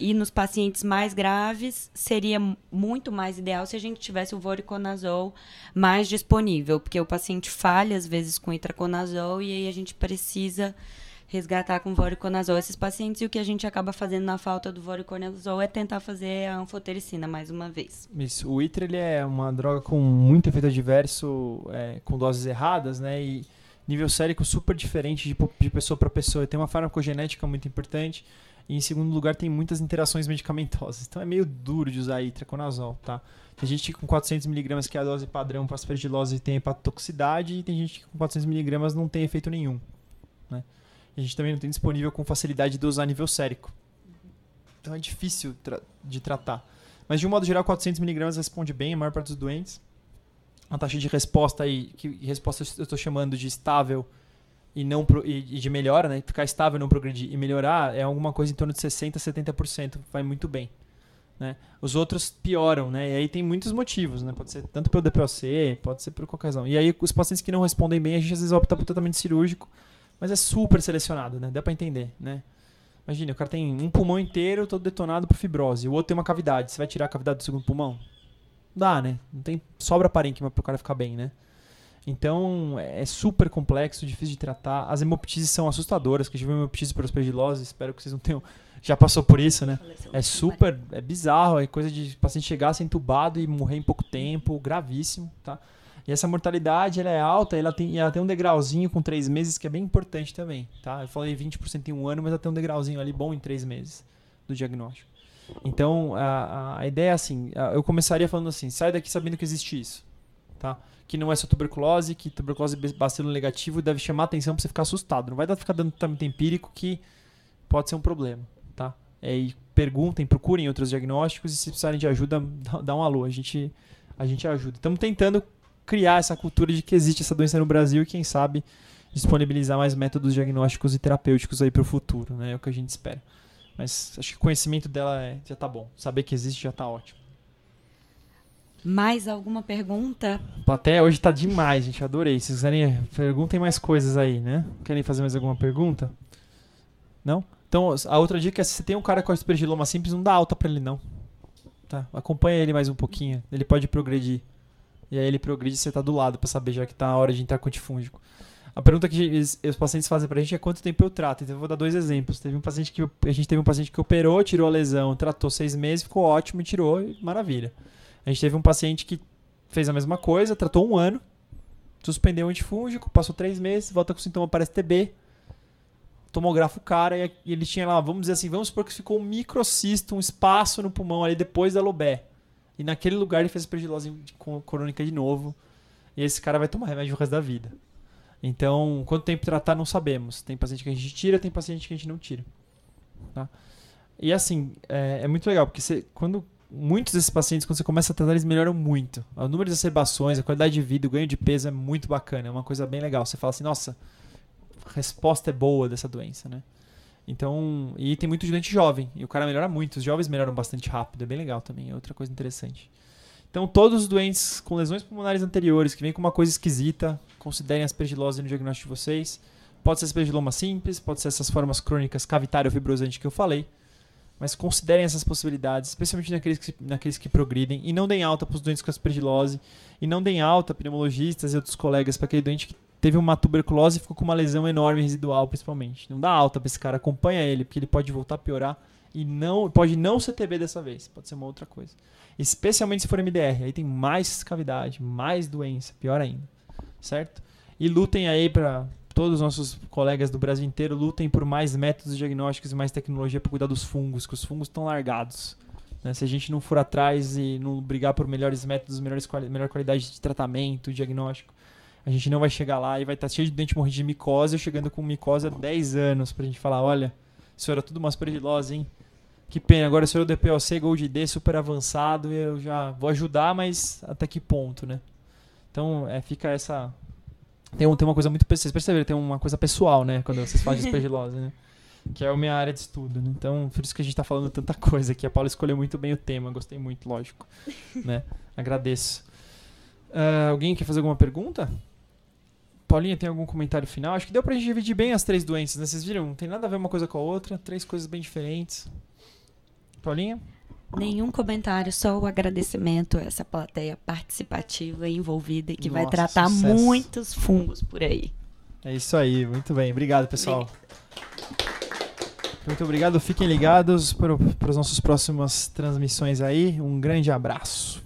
e nos pacientes mais graves, seria muito mais ideal se a gente tivesse o voriconazol mais disponível, porque o paciente falha às vezes com itraconazol e aí a gente precisa resgatar com voriconazol esses pacientes e o que a gente acaba fazendo na falta do voriconazol é tentar fazer a anfotericina mais uma vez. Isso. O ITRA ele é uma droga com muito efeito adverso, é, com doses erradas, né? E nível sérico super diferente de, de pessoa para pessoa. Tem uma farmacogenética muito importante. E em segundo lugar, tem muitas interações medicamentosas. Então é meio duro de usar itraconazol, tá? Tem gente com 400mg, que é a dose padrão para aspergilose, tem hepatotoxicidade. E tem gente que com 400mg não tem efeito nenhum, né? a gente também não tem disponível com facilidade de usar nível sérico. Então é difícil tra de tratar. Mas de um modo geral, 400mg responde bem a maior parte dos doentes. A taxa de resposta aí, que resposta eu estou chamando de estável e não pro, e, e, de melhora, né? Ficar estável, não progredir e melhorar é alguma coisa em torno de 60, 70%, vai muito bem. Né? Os outros pioram, né? E aí tem muitos motivos, né? Pode ser tanto pelo DPOC, pode ser por qualquer razão. E aí os pacientes que não respondem bem, a gente às vezes opta por tratamento cirúrgico mas é super selecionado, né? Dá pra entender, né? Imagina, o cara tem um pulmão inteiro todo detonado por fibrose, o outro tem uma cavidade. Você vai tirar a cavidade do segundo pulmão? Dá, né? Não tem sobra parênquima pro cara ficar bem, né? Então, é super complexo, difícil de tratar. As hemoptises são assustadoras, que eu tive hemoptise por aspergilose, espero que vocês não tenham... Já passou por isso, né? É super... É bizarro, é coisa de paciente chegar, ser entubado e morrer em pouco tempo, gravíssimo, tá? E essa mortalidade ela é alta, ela tem, ela tem um degrauzinho com três meses que é bem importante também. Tá? Eu falei 20% em um ano, mas ela tem um degrauzinho ali bom em três meses do diagnóstico. Então, a, a ideia é assim, eu começaria falando assim, sai daqui sabendo que existe isso. Tá? Que não é só tuberculose, que tuberculose bacilo negativo deve chamar atenção para você ficar assustado. Não vai dar ficar dando tratamento empírico que pode ser um problema. Tá? É, e perguntem, procurem outros diagnósticos e se precisarem de ajuda, dá um alô. A gente, a gente ajuda. Estamos tentando criar essa cultura de que existe essa doença no Brasil e quem sabe disponibilizar mais métodos diagnósticos e terapêuticos aí para o futuro, né? É o que a gente espera. Mas acho que o conhecimento dela é, já tá bom. Saber que existe já tá ótimo. Mais alguma pergunta? A plateia hoje tá demais, gente. Adorei. Se quiserem, perguntem mais coisas aí, né? Querem fazer mais alguma pergunta? Não? Então, a outra dica é se você tem um cara com aspergiloma simples, não dá alta para ele, não. Tá? Acompanha ele mais um pouquinho. Ele pode progredir. E aí ele progride e você tá do lado para saber já que tá a hora de entrar com antifúngico. A pergunta que os pacientes fazem pra gente é quanto tempo eu trato. Então eu vou dar dois exemplos. Teve um paciente que a gente teve um paciente que operou, tirou a lesão, tratou seis meses, ficou ótimo e tirou, maravilha. A gente teve um paciente que fez a mesma coisa, tratou um ano, suspendeu o antifúngico, passou três meses, volta com sintoma para STB, tomografa o cara e ele tinha lá, vamos dizer assim, vamos supor que ficou um microcisto, um espaço no pulmão ali depois da lobé. E naquele lugar ele fez aspergilose crônica de novo. E esse cara vai tomar remédio o resto da vida. Então, quanto tempo tratar, não sabemos. Tem paciente que a gente tira, tem paciente que a gente não tira. Tá? E assim, é, é muito legal, porque você, quando muitos desses pacientes, quando você começa a tratar, eles melhoram muito. O número de acerbações, a qualidade de vida, o ganho de peso é muito bacana. É uma coisa bem legal. Você fala assim, nossa, a resposta é boa dessa doença, né? Então, e tem muito doente jovem, e o cara melhora muito, os jovens melhoram bastante rápido, é bem legal também, é outra coisa interessante. Então, todos os doentes com lesões pulmonares anteriores, que vêm com uma coisa esquisita, considerem aspergilose no diagnóstico de vocês. Pode ser aspergiloma simples, pode ser essas formas crônicas cavitário ou fibrosante que eu falei, mas considerem essas possibilidades, especialmente naqueles que, naqueles que progridem, e não deem alta para os doentes com aspergilose, e não deem alta, pneumologistas e outros colegas, para aquele doente que teve uma tuberculose e ficou com uma lesão enorme residual, principalmente. Não dá alta para esse cara, acompanha ele, porque ele pode voltar a piorar e não pode não ser TB dessa vez, pode ser uma outra coisa. Especialmente se for MDR, aí tem mais cavidade, mais doença, pior ainda. Certo? E lutem aí para todos os nossos colegas do Brasil inteiro lutem por mais métodos diagnósticos e mais tecnologia para cuidar dos fungos, que os fungos estão largados. Né? Se a gente não for atrás e não brigar por melhores métodos, melhores quali melhor qualidade de tratamento, diagnóstico, a gente não vai chegar lá e vai estar tá cheio de dente morrido de micose, eu chegando com micose há 10 anos pra gente falar, olha, isso era tudo uma aspergilose, hein? Que pena, agora o senhor do DPOC Gold D super avançado, eu já vou ajudar, mas até que ponto, né? Então, é, fica essa... Tem, um, tem uma coisa muito... Vocês perceberam, tem uma coisa pessoal, né? Quando vocês falam [laughs] de aspergilose, né? Que é a minha área de estudo, né? Então, por isso que a gente está falando tanta coisa aqui. A Paula escolheu muito bem o tema, gostei muito, lógico. [laughs] né? Agradeço. Uh, alguém quer fazer alguma pergunta? Paulinha, tem algum comentário final? Acho que deu pra gente dividir bem as três doenças, né? Vocês viram? Não tem nada a ver uma coisa com a outra, três coisas bem diferentes. Paulinha? Nenhum comentário, só o agradecimento a essa plateia participativa e envolvida e que Nossa, vai tratar sucesso. muitos fungos por aí. É isso aí, muito bem. Obrigado, pessoal. Obrigada. Muito obrigado. Fiquem ligados para, para as nossas próximas transmissões aí. Um grande abraço.